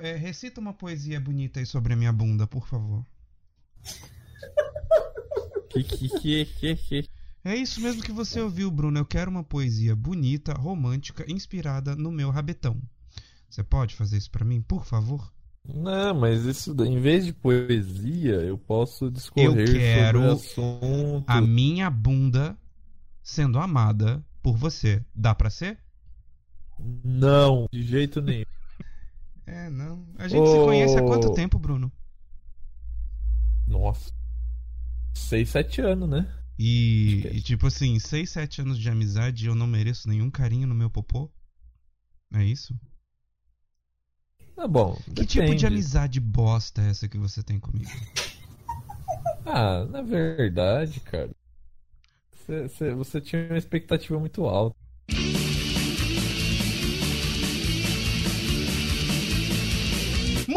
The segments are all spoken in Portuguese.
É, recita uma poesia bonita aí sobre a minha bunda, por favor. Que, que, que, que. É isso mesmo que você ouviu, Bruno. Eu quero uma poesia bonita, romântica, inspirada no meu rabetão. Você pode fazer isso pra mim, por favor? Não, mas isso, em vez de poesia, eu posso discorrer Eu quero sobre o assunto. A minha bunda sendo amada por você. Dá pra ser? Não, de jeito nenhum. É, não. A gente se conhece há quanto tempo, Bruno? Nossa. 6, 7 anos, né? E, é e, tipo assim, 6, 7 anos de amizade e eu não mereço nenhum carinho no meu popô? É isso? Tá bom. Que tipo de depende. amizade bosta é essa que você tem comigo? Ah, na verdade, cara. Você tinha uma expectativa muito alta.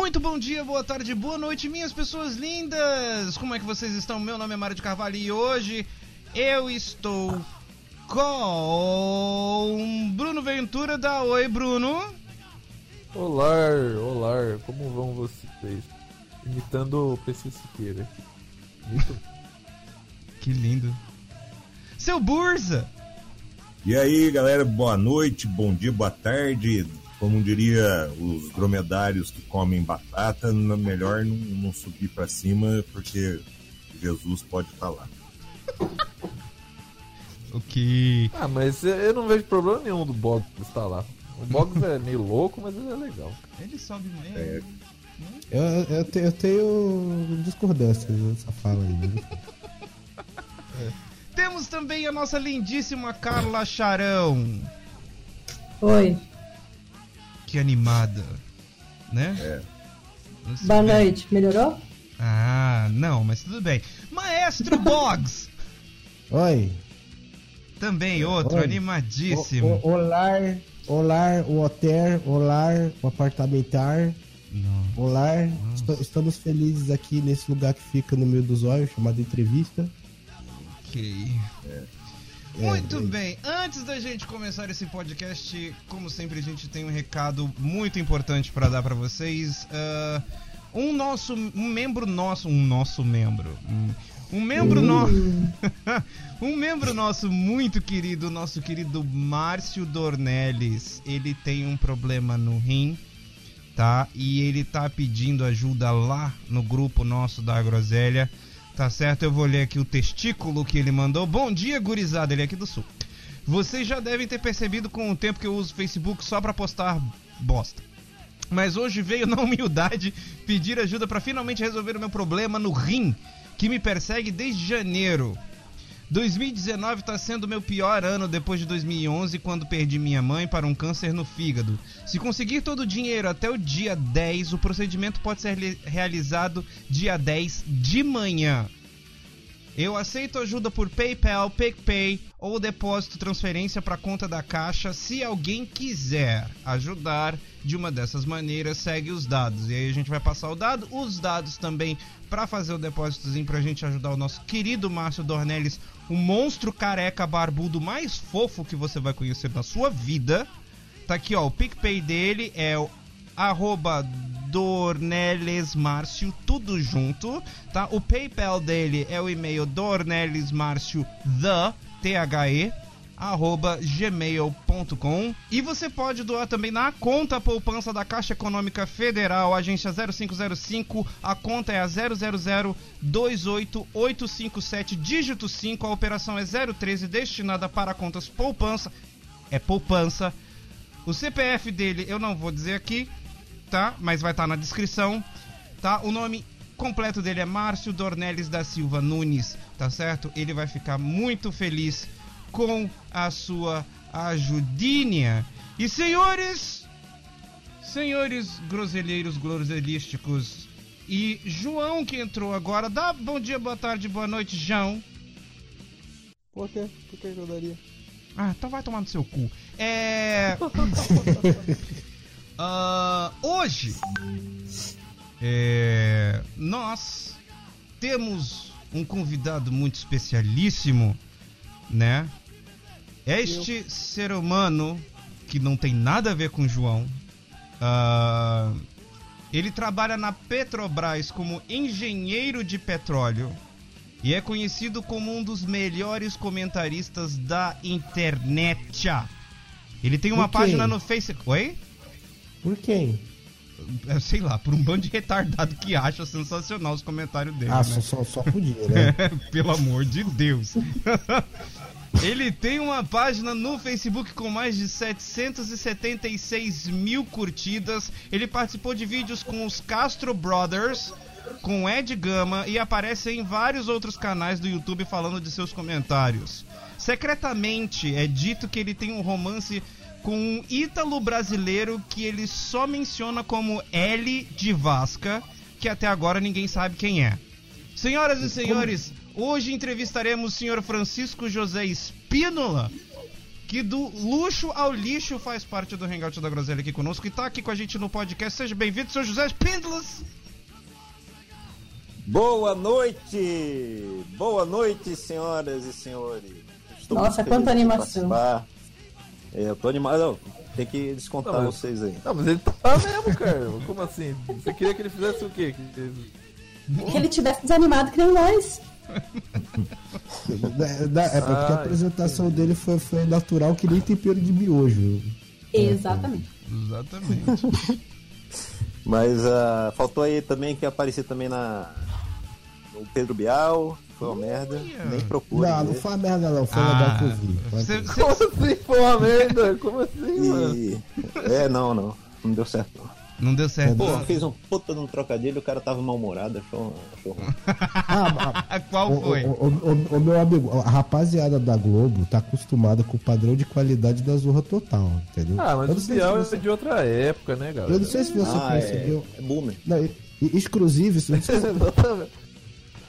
Muito bom dia, boa tarde, boa noite, minhas pessoas lindas! Como é que vocês estão? Meu nome é Mário de Carvalho e hoje eu estou com Bruno Ventura da Oi, Bruno. Olá, olá, como vão vocês? Imitando o PC Siqueira. Muito Que lindo. Seu Burza! E aí, galera, boa noite, bom dia, boa tarde. Como diria os dromedários que comem batata, não- melhor não, não subir pra cima porque Jesus pode estar lá. O que. Ah, mas eu- não vejo problema nenhum do Boggs estar lá. O Boggs é meio louco, mas ele é legal. Ele sobe meio. É. Eu, eu, te- eu tenho discordância nessa fala aí. né? Temos também a nossa lindíssima Carla Charão. Oi, Que animada. Né? É. Boa bem. noite. Melhorou? Ah, não, mas tudo bem. Maestro Boggs! Oi. Também outro, Oi. animadíssimo. O, o, olar, olar, o hotel, olar, o apartamentar, Não. olar. Esto- estamos felizes aqui nesse lugar que fica no meio dos olhos, chamado entrevista. Ok. Muito bem, antes da gente começar esse podcast, como sempre a gente tem um recado muito importante para dar para vocês. Ah, um nosso, um membro nosso, um nosso membro, um, um membro nosso, um membro nosso muito querido, nosso querido Márcio Dornelles, ele tem um problema no rim, tá? E ele tá pedindo ajuda lá no grupo nosso da Groselha. Tá certo? Eu vou ler aqui o testículo que ele mandou. Bom dia, gurizada. Ele é aqui do sul. Vocês já devem ter percebido com o tempo que eu uso o Facebook só pra postar bosta. Mas hoje veio na humildade pedir ajuda pra finalmente resolver o meu problema no rim, que me persegue desde janeiro. 2019 tá sendo meu pior ano depois de 2011, quando perdi minha mãe para um câncer no fígado. Se conseguir todo o dinheiro até o dia 10, o procedimento pode ser reali- realizado dia 10 de manhã. Eu aceito ajuda por PayPal, PicPay ou depósito transferência para conta da Caixa. Se alguém quiser ajudar de uma dessas maneiras, segue os dados. E aí a gente vai passar o dado, os dados também para fazer o depósitozinho pra gente ajudar o nosso querido Márcio Dornelles, o monstro careca barbudo mais fofo que você vai conhecer na sua vida. Tá aqui, ó, o PicPay dele é o arroba Dornelesmárcio, tudo junto, tá? O PayPal dele é o e-mail dornelesmárcio, the, T-H-E, gmail.com e você pode doar também na conta poupança da Caixa Econômica Federal, agência 0505, a conta é a 000-28857, dígito 5, a operação é 013, destinada para contas poupança, é poupança, o CPF dele eu não vou dizer aqui, tá? Mas vai estar na descrição, tá? O nome completo dele é Márcio Dornelles da Silva Nunes, tá certo? Ele vai ficar muito feliz com a sua ajudinha. E senhores, senhores groselheiros groselísticos e João que entrou agora, dá bom dia, boa tarde, boa noite, João. Por quê? Por que eu daria? Ah, então vai tomar no seu cu. É. Ah, hoje, é, nós temos um convidado muito especialíssimo, né? Este ser humano que não tem nada a ver com o João, ah, Ele trabalha na Petrobras como engenheiro de petróleo e é conhecido como um dos melhores comentaristas da internet. Ele tem uma página no Facebook. Oi? Por quem? É, Sei lá, por um bando de retardado que acha sensacional os comentários dele. Ah, né? só, só, só podia, né? Pelo amor de Deus. Ele tem uma página no Facebook com mais de 776 mil curtidas. Ele participou de vídeos com os Castro Brothers, com Ed Gama e aparece em vários outros canais do YouTube falando de seus comentários. Secretamente é dito que ele tem um romance com um ítalo brasileiro que ele só menciona como L de Vasca, que até agora ninguém sabe quem é. Senhoras e senhores, hoje entrevistaremos o senhor Francisco José Espínola, que do luxo ao lixo faz parte do Hangout da Groselha aqui conosco e tá aqui com a gente no podcast. Seja bem-vindo, senhor José Espínola. Boa noite! Boa noite, senhoras e senhores. Estou Nossa, quanta animação. É, eu tô animado. Não, tem que descontar Não, mas- vocês aí. Não, mas ele tá mesmo, cara. Como assim? Você queria que ele fizesse o quê? Que- Que ele tivesse desanimado que nem nós. Da- da- é porque a Ah, apresentação dele foi, foi natural que nem tempero de miojo. Exatamente. Exatamente. Mas ah, faltou aí também que aparecer também na no Pedro Bial. Foi uma merda. Nem procura. Não, não ver. foi uma merda não, foi Ah, que cê- legal. cê- Como assim? Foi uma merda? Como assim, mano? E... É, não, não. Não deu certo. não. Não deu certo. Pô, fez um puta de um trocadilho, o cara tava mal-humorado, achou, achou ruim. Ah, Qual o, foi? o, o- o- o meu amigo, a rapaziada da Globo tá acostumada com o padrão de qualidade da Zorra Total, entendeu? Ah, mas o não sei Bial se é você, de outra época, né, galera? eu não sei se você Ah, percebeu. é, é boomer. Não, e- e- exclusivo, isso- não sei, se- Exatamente.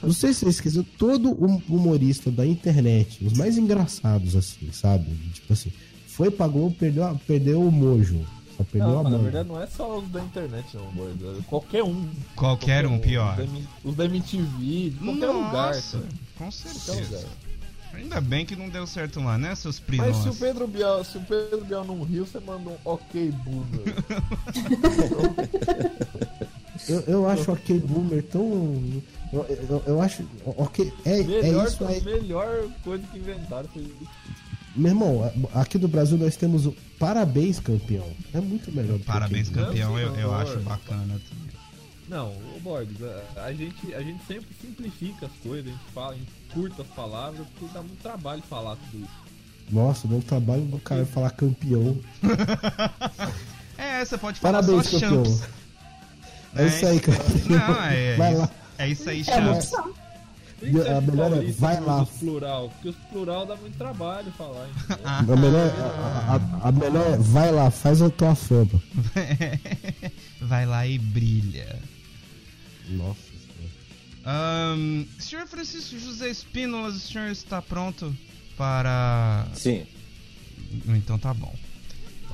não sei se você esqueceu, todo hum- humorista da internet, os mais engraçados, assim, sabe? Tipo assim, foi pra Globo, perdeu, perdeu o mojo. Só perdeu Não, a mas na mão. verdade não é só os da internet, não. Qualquer um. Qualquer um, pior. Os da, MTV, de qualquer lugar, Nossa, cara. com Qualquer certeza. lugar. Ainda bem que não deu certo lá, né, seus primos? Mas se o Pedro Bial, se o Pedro Bial não riu, você manda um ok boomer. Eu, eu acho ok boomer tão. Eu, eu, eu acho. Ok. É, é melhor, isso aí. melhor coisa que inventaram foi Meu irmão, aqui do Brasil nós temos o Parabéns Campeão. É muito melhor do que Parabéns, boomer. campeão, eu, eu acho bacana também. Não, ô Borges, a, a gente, a gente sempre simplifica as coisas, a gente fala, a gente curta as palavras, porque dá muito trabalho falar tudo isso. Nossa, dá um trabalho do cara falar campeão. É, você pode falar Parabéns, só campeão. champs. É isso aí, campeão. Não, é, Vai isso, lá. é isso aí, É champs. opção. Por que você A melhor é, vai lá. os plural, porque os plural dá muito trabalho falar. A melhor, a, a- a melhor é, vai lá, faz a tua fama. Vai lá e brilha. Nossa senhora. Ahn, senhor Francisco José Espínola, o senhor está pronto para. Sim. Então tá bom.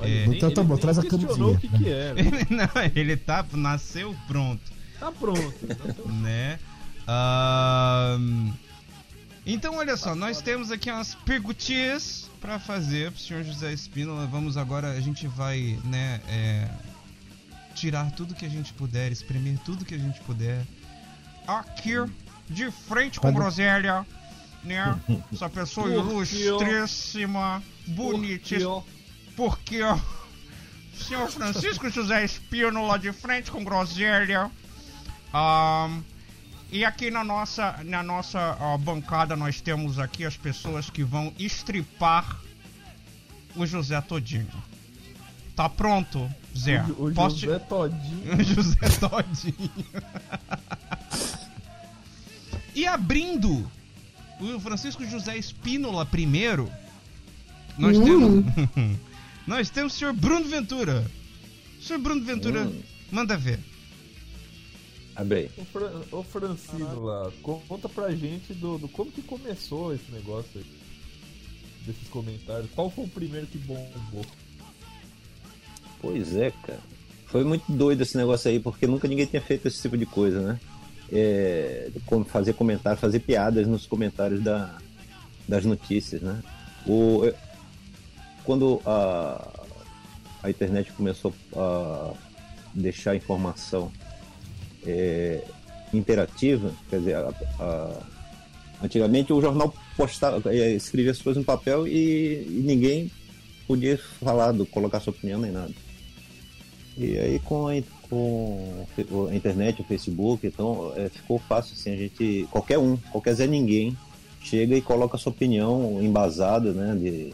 É. ele Então tá ele bom, traz a camisinha. que, que era. Não, ele tá. Nasceu pronto. Tá pronto. então tá- né? Ahn, então, olha só, nós temos aqui umas perguntinhas para fazer pro senhor José Espínola. Vamos agora, a gente vai, né, é, tirar tudo que a gente puder, espremer tudo que a gente puder. Aqui, de frente com groselha, né? Essa pessoa ilustríssima, bonitíssima. Porque ó, o senhor Francisco José Espínola de frente com groselha. Ahn, e aqui na nossa, na nossa ó, bancada nós temos aqui as pessoas que vão estripar o José todinho. Tá pronto, Zé? O, o Posso te- José Todinho. o José Todinho. e abrindo o Francisco José Espínola primeiro, nós Hum. temos nós temos o senhor Bruno Ventura. Senhor Bruno Ventura, Hum. manda ver. Abre aí. Ô, Fran, ô Francino lá, co- conta pra gente do, do como que começou esse negócio aí. Desses comentários. Qual foi o primeiro que bombou? Pois é, cara. Foi muito doido esse negócio aí, porque nunca ninguém tinha feito esse tipo de coisa, né? É, fazer comentários, fazer piadas nos comentários da, das notícias, né? O, eu- quando a, a internet começou a, deixar informação é, interativa, quer dizer, a- a- antigamente o jornal postava, é, escrevia as coisas no papel e, e ninguém podia falar, do, colocar sua opinião nem nada. E aí com a, com a internet, o Facebook, então é, ficou fácil assim, a gente, qualquer um, qualquer Zé Ninguém, chega e coloca sua opinião embasada, né, de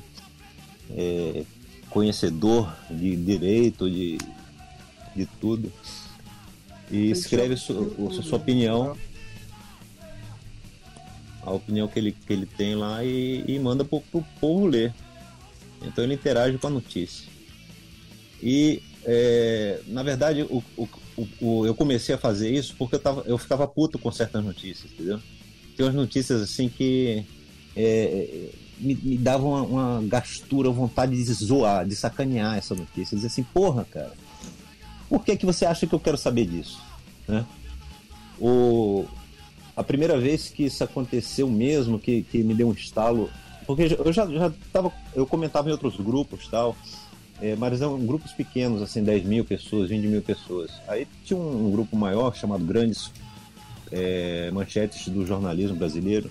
é, conhecedor de direito, de, de tudo, e escreve su, o- sua opinião, a opinião que ele, que ele tem lá e, e manda pro, pro povo ler. Então ele interage com a notícia. E, é, na verdade, o, o, o- o- eu comecei a fazer isso porque eu, tava, eu ficava puto com certas notícias, entendeu? Tem umas notícias assim que é, me, me davam uma, uma gastura, vontade de zoar, de sacanear essa notícia. Dizer assim, porra, cara, por que, que você acha que eu quero saber disso? Né? O, a primeira vez que isso aconteceu mesmo, que, que me deu um estalo, porque eu já, já tava, eu comentava em outros grupos tal, é, mas eram grupos pequenos, assim, 10 mil pessoas, 20 mil pessoas. Aí tinha um, um grupo maior chamado Grandes é, Manchetes do Jornalismo Brasileiro,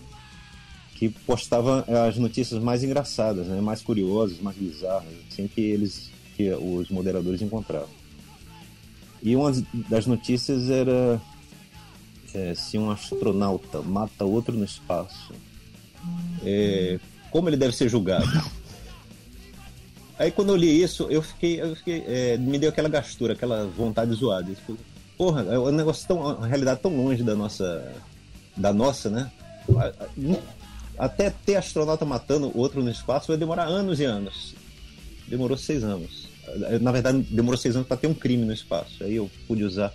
que postava as notícias mais engraçadas, né, mais curiosas, mais bizarras, assim, que eles, que os moderadores encontravam. E uma das notícias era é, se um astronauta mata outro no espaço, é, como ele deve ser julgado? Aí quando eu li isso, eu fiquei, eu fiquei é, me deu aquela gastura, aquela vontade zoada. Fiquei, Porra, é um negócio tão, uma realidade tão longe da nossa, da nossa, né? Até ter astronauta matando outro no espaço vai demorar anos e anos. Demorou seis anos. Na verdade, demorou seis anos para ter um crime no espaço. Aí eu pude usar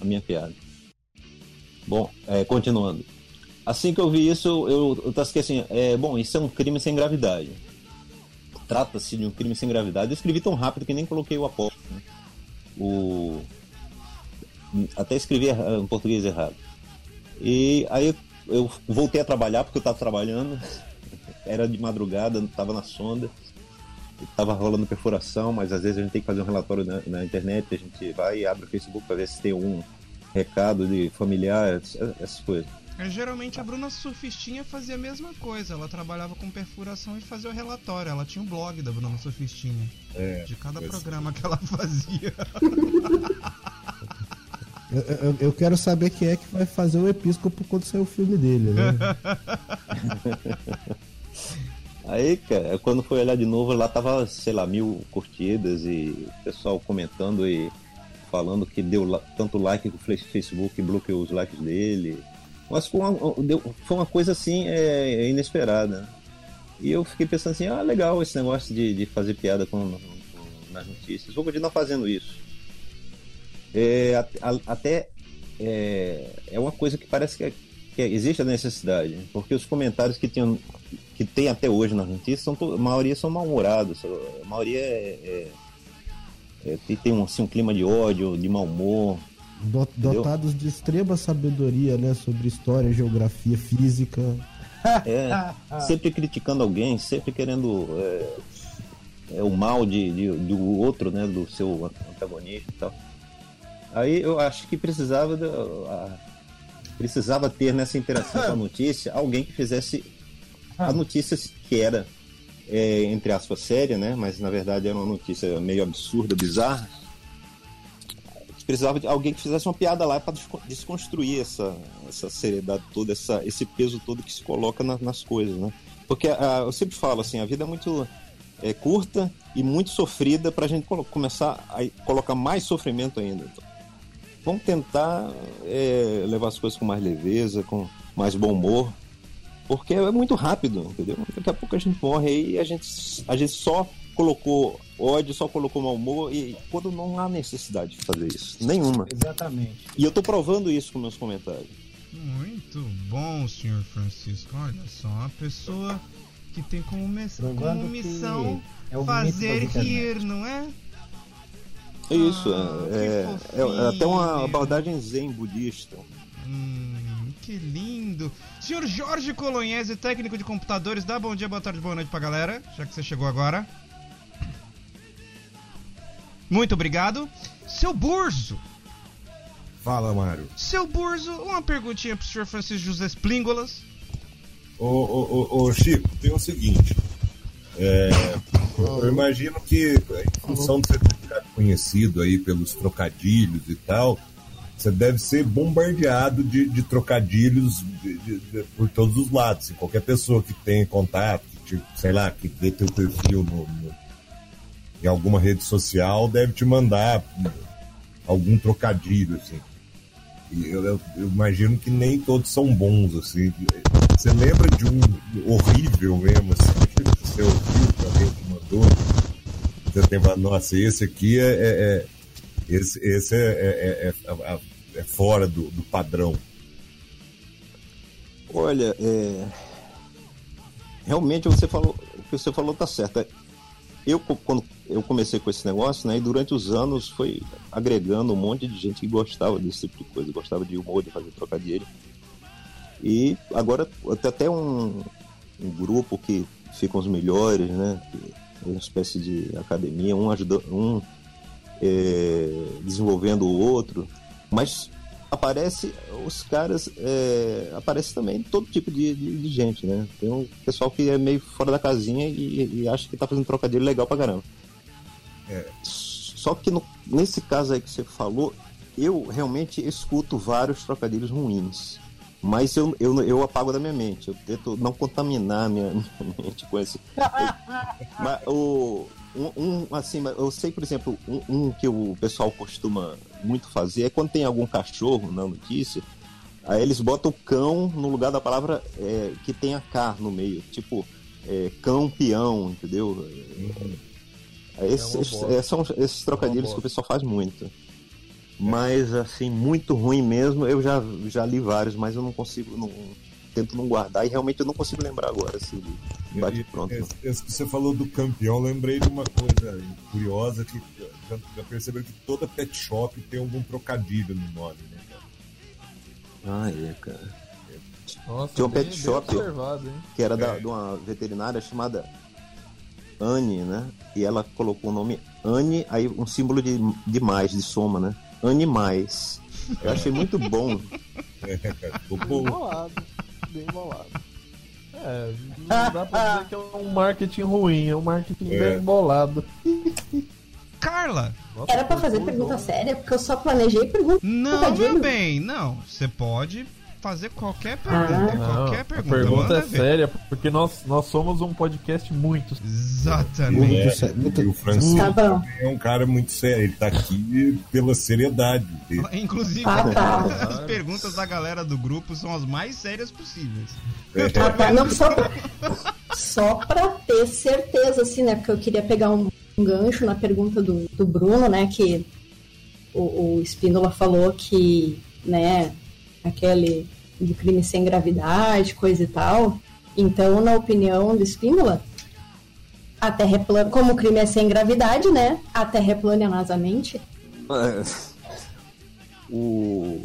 a minha piada. Bom, é, continuando. Assim que eu vi isso, eu, eu tasquei assim, é, bom, isso é um crime sem gravidade. Trata-se de um crime sem gravidade. Eu escrevi tão rápido que nem coloquei o apóstolo. né? O... Até escrevi em português errado. E aí eu voltei a trabalhar, porque eu estava trabalhando. Era de madrugada, estava na sonda. Estava rolando perfuração, mas às vezes a gente tem que fazer um relatório na, na internet. A gente vai e abre o Facebook para ver se tem algum recado de familiar, essas coisas. É, geralmente a Bruna Surfistinha fazia a mesma coisa. Ela trabalhava com perfuração e fazia o relatório. Ela tinha um blog da Bruna Surfistinha. É, De cada pois. programa que ela fazia. Eu, eu- eu quero saber quem é que vai fazer o episcopo quando sair o filme dele, né? Aí, cara, quando foi olhar de novo, lá tava, sei lá, mil curtidas e o pessoal comentando e falando que deu tanto like que o Face- Facebook bloqueou os likes dele. Mas foi uma, foi uma coisa assim é, inesperada. E eu fiquei pensando assim, ah, legal esse negócio de, de fazer piada com, com- nas notícias. Vou continuar fazendo isso. É, a- a- até é, é uma coisa que parece que, é- que existe a necessidade, porque os comentários que tinham que tem até hoje nas notícias, são, a maioria são mal-humorados, a maioria é, é- é- tem, tem um, assim, um clima de ódio, de mau humor. Do- dotados de extrema sabedoria, né? Sobre história, geografia, física. É, sempre criticando alguém, sempre querendo é, é, o mal de, de- do outro, né, do seu antagonista e tal. Aí eu acho que precisava da- a- precisava ter nessa interação com a notícia alguém que fizesse a notícia que era é, entre aspas séria, né, mas na verdade era uma notícia meio absurda, bizarra. Precisava de alguém que fizesse uma piada lá para desconstruir essa, essa seriedade toda, essa, esse peso todo que se coloca na- nas coisas, né? Porque ah, eu sempre falo assim, a vida é muito é, curta e muito sofrida para a gente começar a colocar mais sofrimento ainda. Então, vamos tentar é, levar as coisas com mais leveza, com mais bom humor, porque é muito rápido, entendeu? Daqui a pouco a gente morre aí e a gente, a gente só colocou ódio, só colocou mau humor e quando não há necessidade de fazer isso, nenhuma. Exatamente. E eu tô provando isso com meus comentários. Muito bom, senhor Francisco. Olha só, uma pessoa que tem como, como missão é fazer rir, não é? É isso, Ah, é, é, é até uma abordagem zen budista. Hum, que lindo. Senhor Jorge Colonhese, técnico de computadores, dá bom dia, boa tarde, boa noite pra galera, já que você chegou agora. Muito obrigado. Seu Burzo! Fala, Mário. Seu Burzo, uma perguntinha pro senhor Francisco José Splíngolas. Ô, ô, ô, ô, Chico, tem o seguinte. É, eu imagino que, em função de você ter ficado conhecido aí pelos trocadilhos e tal, você deve ser bombardeado de, de trocadilhos de- de- por todos os lados. Assim, qualquer pessoa que tenha contato, que, sei lá, que vê teu perfil no- no- em alguma rede social, deve te mandar algum trocadilho, assim. E eu, eu- eu imagino que nem todos são bons, assim. Você lembra de um horrível mesmo, assim, que você ouviu, que alguém te mandou? Você tem nossa, esse aqui é. é- é- esse esse é, é- é- é- é fora do, do padrão. Olha, é... realmente você falou, o que você falou tá certo. Eu co- quando eu comecei com esse negócio, né, e durante os anos foi agregando um monte de gente que gostava desse tipo de coisa, gostava de humor, de fazer trocadilho. E agora até um, um grupo que ficam os melhores, né, é uma espécie de academia, um ajudando, um é, desenvolvendo o outro, mas aparece os caras é, aparece também todo tipo de, de, de gente né? Tem um pessoal que é meio fora da casinha e, e acha que tá fazendo trocadilho legal pra caramba. Só que no- nesse caso aí que você falou eu realmente escuto vários trocadilhos ruins. Mas eu, eu, eu apago da minha mente. Eu tento não contaminar a minha, minha mente com esse. Mas o um, um, assim, eu sei, por exemplo, um, um que o pessoal costuma muito fazer é quando tem algum cachorro na notícia, aí eles botam cão no lugar da palavra é, que tem a K no meio, tipo é, cão peão, entendeu? É, esses, É são esses trocadilhos que o pessoal faz muito. Mas, assim, muito ruim mesmo, eu já, já li vários, mas eu não consigo, não, tento não guardar e realmente eu não consigo lembrar agora, assim, de bate pronto. Esse, esse que você falou do campeão, eu lembrei de uma coisa curiosa que já, já perceberam que toda pet shop tem algum trocadilho no nome, né, cara? Ah, é, cara. Nossa, Tinha um bem- pet shop. que era da- É. de uma veterinária chamada Anne, né? E ela colocou o nome Anne, aí um símbolo de, de mais, de soma, né? Anne mais. Eu achei muito bom. É, cara, ficou Bem bom. bolado. Bem bolado. É, não dá pra dizer que é um marketing ruim, é um marketing É. bem bolado. Carla! Era pra fazer pergunta séria, porque eu só planejei pergunta. Não, meu bem, não. Você pode fazer qualquer pergunta. Ah. Não, qualquer a pergunta. pergunta manda é ver. séria, porque nós, nós somos um podcast muito. Exatamente. Muito sério, muito- o Francisco Tá é um cara muito sério, ele tá aqui pela seriedade. dele. Inclusive, Ah, tá. as perguntas da galera do grupo são as mais sérias possíveis. Ah, tá. Não, só pra, só pra ter certeza, assim, né? Porque eu queria pegar um, um gancho na pergunta do, do Bruno, né? Que o, o Espíndola falou que, né, aquele do crime sem gravidade, coisa e tal. Então, na opinião do Espíndola, a Terra é plana, como o crime é sem gravidade, né? A Terra é plana nasamente. O...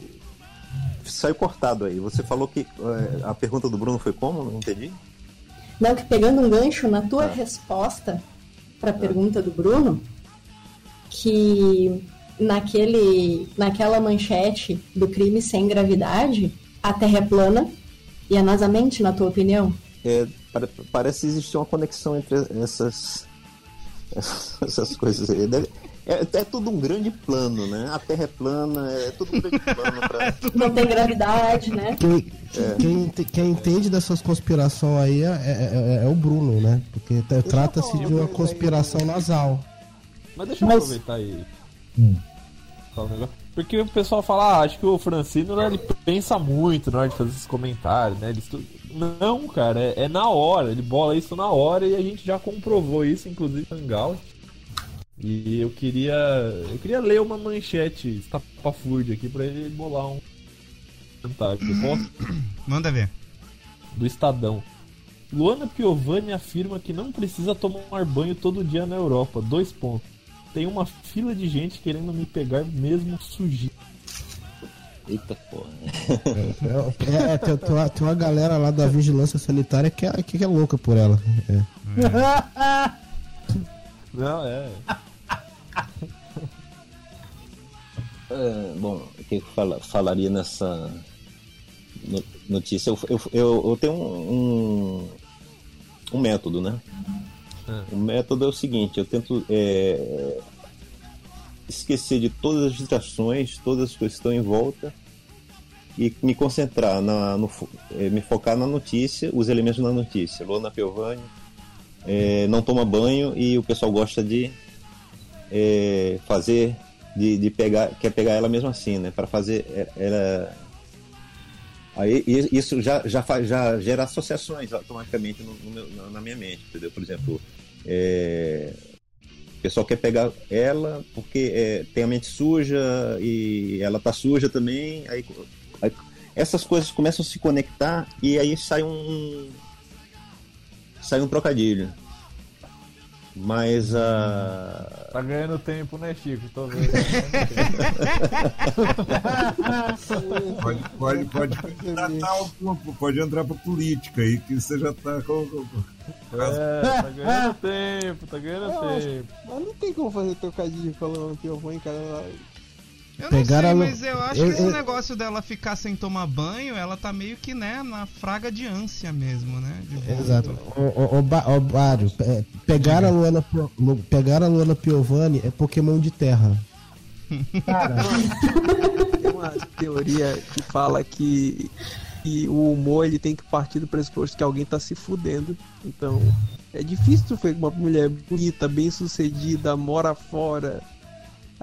Saiu cortado aí. Você falou que é, a pergunta do Bruno foi como? Não entendi. Não, que pegando um gancho na tua resposta para a pergunta do Bruno, que naquele, naquela manchete do crime sem gravidade, a Terra é plana e a NASA mente, na tua opinião? É, pare- parece existir uma conexão entre essas essas coisas aí. Deve- é, é tudo um grande plano, né? A Terra é plana, é tudo um grande plano pra... Não tem gravidade, né? Quem, quem, ente- quem entende dessas conspirações aí é, é- é- é o Bruno, né? Porque trata-se de uma conspiração nasal. Mas deixa eu Mas- aproveitar aí. Falar um negócio. Porque o pessoal fala, ah, acho que o Francino né, ele pensa muito na hora de fazer esses comentários, né? Ele Não, cara, é, é na hora, ele bola isso na hora e a gente já comprovou isso, inclusive no Hangout. E eu queria. Eu queria ler uma manchete estapafúrdia aqui pra ele bolar um comentário. Manda ver. do Estadão. Luana Piovani afirma que não precisa tomar banho todo dia na Europa. Dois pontos. Tem uma fila de gente querendo me pegar mesmo sujinho. Eita porra. É, é, tem, tem uma, tem uma galera lá da vigilância sanitária que é, que é louca por ela. É. Não, é. É, bom, o que eu fala, falaria nessa no- notícia? Eu, eu, eu, eu tenho um, um, um método, né? O método é o seguinte: eu tento é, esquecer de todas as distrações, todas as coisas que estão em volta e me concentrar na, no, é, me focar na notícia, os elementos da notícia. Luana Piovani é, não toma banho e o pessoal gosta de é, fazer, de, de pegar, quer pegar ela mesmo assim, né? Para fazer é, ela. Aí isso já, já, faz, já gera associações automaticamente no, no meu- na, na minha mente, entendeu? Por exemplo, é, o pessoal quer pegar ela porque é, tem a mente suja e ela tá suja também. Aí, aí essas coisas começam a se conectar e aí sai um sai um trocadilho. Mas a Tá ganhando tempo, né, Chico? Tô vendo. Pode, pode, pode, tratar pode entrar pra política aí, que você já tá com. com- com- É, tá ganhando tempo, tá ganhando Eu acho- tempo. Mas não tem como fazer trocadilho falando que eu vou em Eu não Pegaram sei, a Lu- mas eu acho eu- que esse eu- negócio dela ficar sem tomar banho, ela tá meio que, né, na fraga de ânsia mesmo, né? Exato. Ô, ô, ô, Ba- ô, Bário, pe- pegar a Luana, pegar a Luana Piovani é Pokémon de terra. Cara, tem uma teoria que fala que, que o humor ele tem que partir do pressuposto que alguém tá se fudendo. Então, é difícil tu ver uma mulher bonita, bem sucedida, mora fora.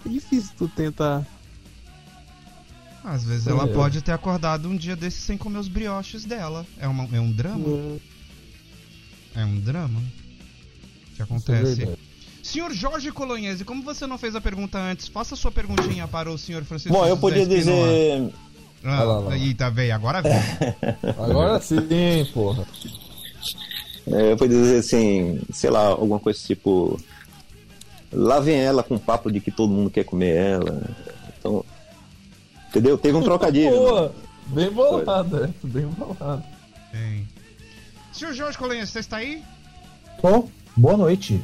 É difícil tu tentar. Às vezes ela É. pode ter acordado um dia desses sem comer os brioches dela. É, uma, é um drama? uh, É um drama que é acontece. verdade. Senhor Jorge Colonhese, como você não fez a pergunta antes, faça sua perguntinha para o senhor Francisco. bom, eu podia dizer Ah, lá, lá. Eita, veio, agora veio. Agora sim, porra. É, eu podia dizer assim, sei lá, alguma coisa tipo. Lá vem ela com o papo de que todo mundo quer comer ela. Então. Entendeu? Teve um trocadilho. né? Boa, bem bolado, é, bem bolado. Bem. Senhor Jorge Colonhese, você está aí? Tô. Boa noite.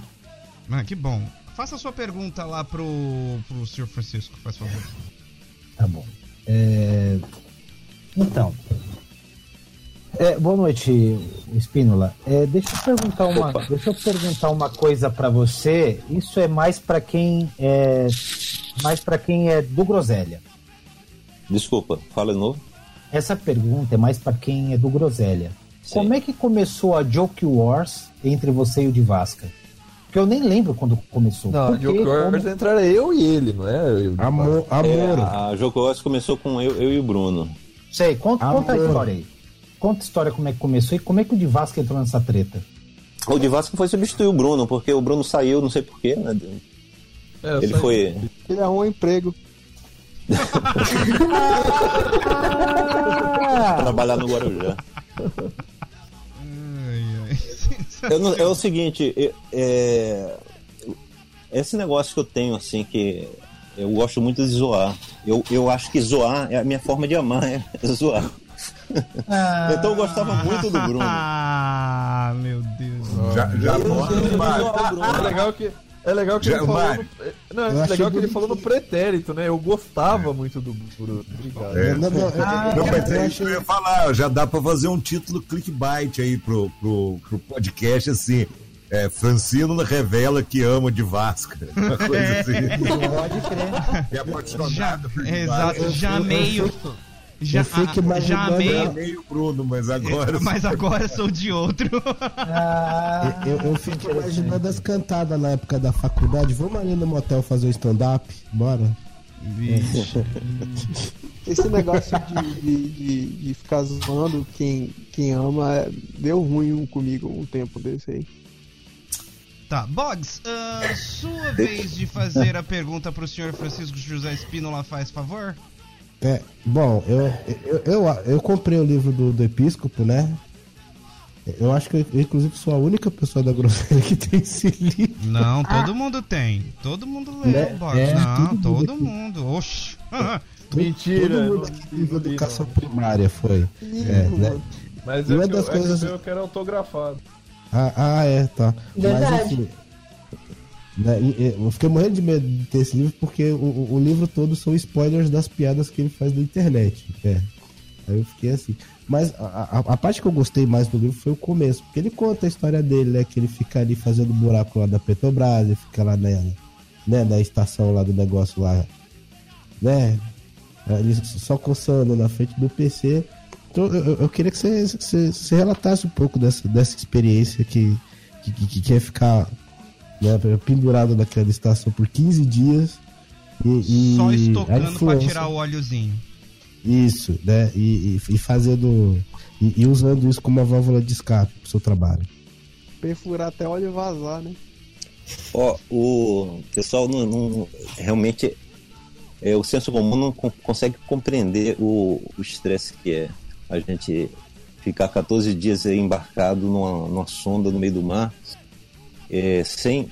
Ah, que bom. Faça a sua pergunta lá pro, pro senhor Francisco, faz favor. Tá bom. É, Então. É, boa noite, Espínola. É, deixa eu perguntar uma, Opa. deixa eu perguntar uma coisa pra você. Isso é mais pra quem é mais para quem é do Groselha. Desculpa, fala de novo. Essa pergunta é mais pra quem é do Groselha. Sim. Como é que começou a Joke Wars entre você e o Divasca? Porque eu nem lembro quando começou. Não, Por quê? Joke Wars Como- entraram eu e ele, não é? Eu, Amor, É, amor. a Joko Oz começou com eu, eu e o Bruno. Sei, conta, conta a história aí. Conta a história como é que começou e como é que o Divasca entrou nessa treta. O de Vasco foi substituir o Bruno, porque o Bruno saiu, não sei porquê, né? É, eu Ele foi. Ele arrumou um emprego. trabalhar no Guarujá. Eu não- é o seguinte, eu- é, esse negócio que eu tenho, assim, que eu gosto muito de zoar. Eu, eu acho que zoar é a minha forma de amar, é zoar. Então eu gostava muito do Bruno. Ah, meu Deus. Já, já Eu bota, zoava Mário. É legal que. É ele falou. No, não, é legal que ele falou no pretérito, né? Eu gostava muito do Bruno. Obrigado. É. Não, não, Não, mas eu é isso que eu ia falar, já dá pra fazer um título clickbait aí pro, pro, pro podcast assim. É, Francino revela que ama de Vasca. Uma coisa assim. Pode crer. É apaixonado Já, por é, exato, já meio. Já, ah, já meio. amei o Bruno, mas agora. Mas agora sou de outro. Ah, Eu, eu fico imaginando as cantadas na época da faculdade. Vamos ali no motel fazer um stand-up? Bora. Vixe. Esse negócio de, de, de, de ficar zoando quem, quem ama é- deu ruim comigo um tempo desse aí. Tá, Boggs, ah, sua vez de fazer a pergunta pro senhor Francisco José Espínola, faz favor? É, bom, eu, eu, eu, eu comprei o livro do, do Episcopo, né? Eu acho que eu, inclusive, sou a única pessoa da Groselha que tem esse livro. Não, todo mundo tem. Todo mundo lê Né? É, Não, todo todo mundo mundo. Oxi. Mentira, Todo eu mundo não li teve educação primária foi. É, né? Mas eu, uma que- das é coisas- que eu quero autografado. Ah, ah, é, tá. Verdade. Mas enfim. Né? Eu fiquei morrendo de medo de ter esse livro porque o, o livro todo são spoilers das piadas que ele faz na internet. É. Aí eu fiquei assim. Mas a, a, a, parte que eu gostei mais do livro foi o começo, porque ele conta a história dele, né? Que ele fica ali fazendo buraco lá da Petrobras, ele fica lá na, né, na estação lá do negócio lá, né? Ele só coçando na frente do PC. Então eu, eu queria que você, você, você, relatasse um pouco dessa, dessa experiência que, que, que, que é ficar né, pendurado naquela estação por 15 dias. E, Só estocando para tirar o óleozinho. Isso, né? E, e, e fazendo. E, e, usando isso como uma válvula de escape pro seu trabalho. Perfurar até óleo vazar, né? Ó, o pessoal não, não realmente é, o senso comum não consegue compreender o estresse que é a gente ficar 14 dias embarcado numa, numa sonda no meio do mar é, sem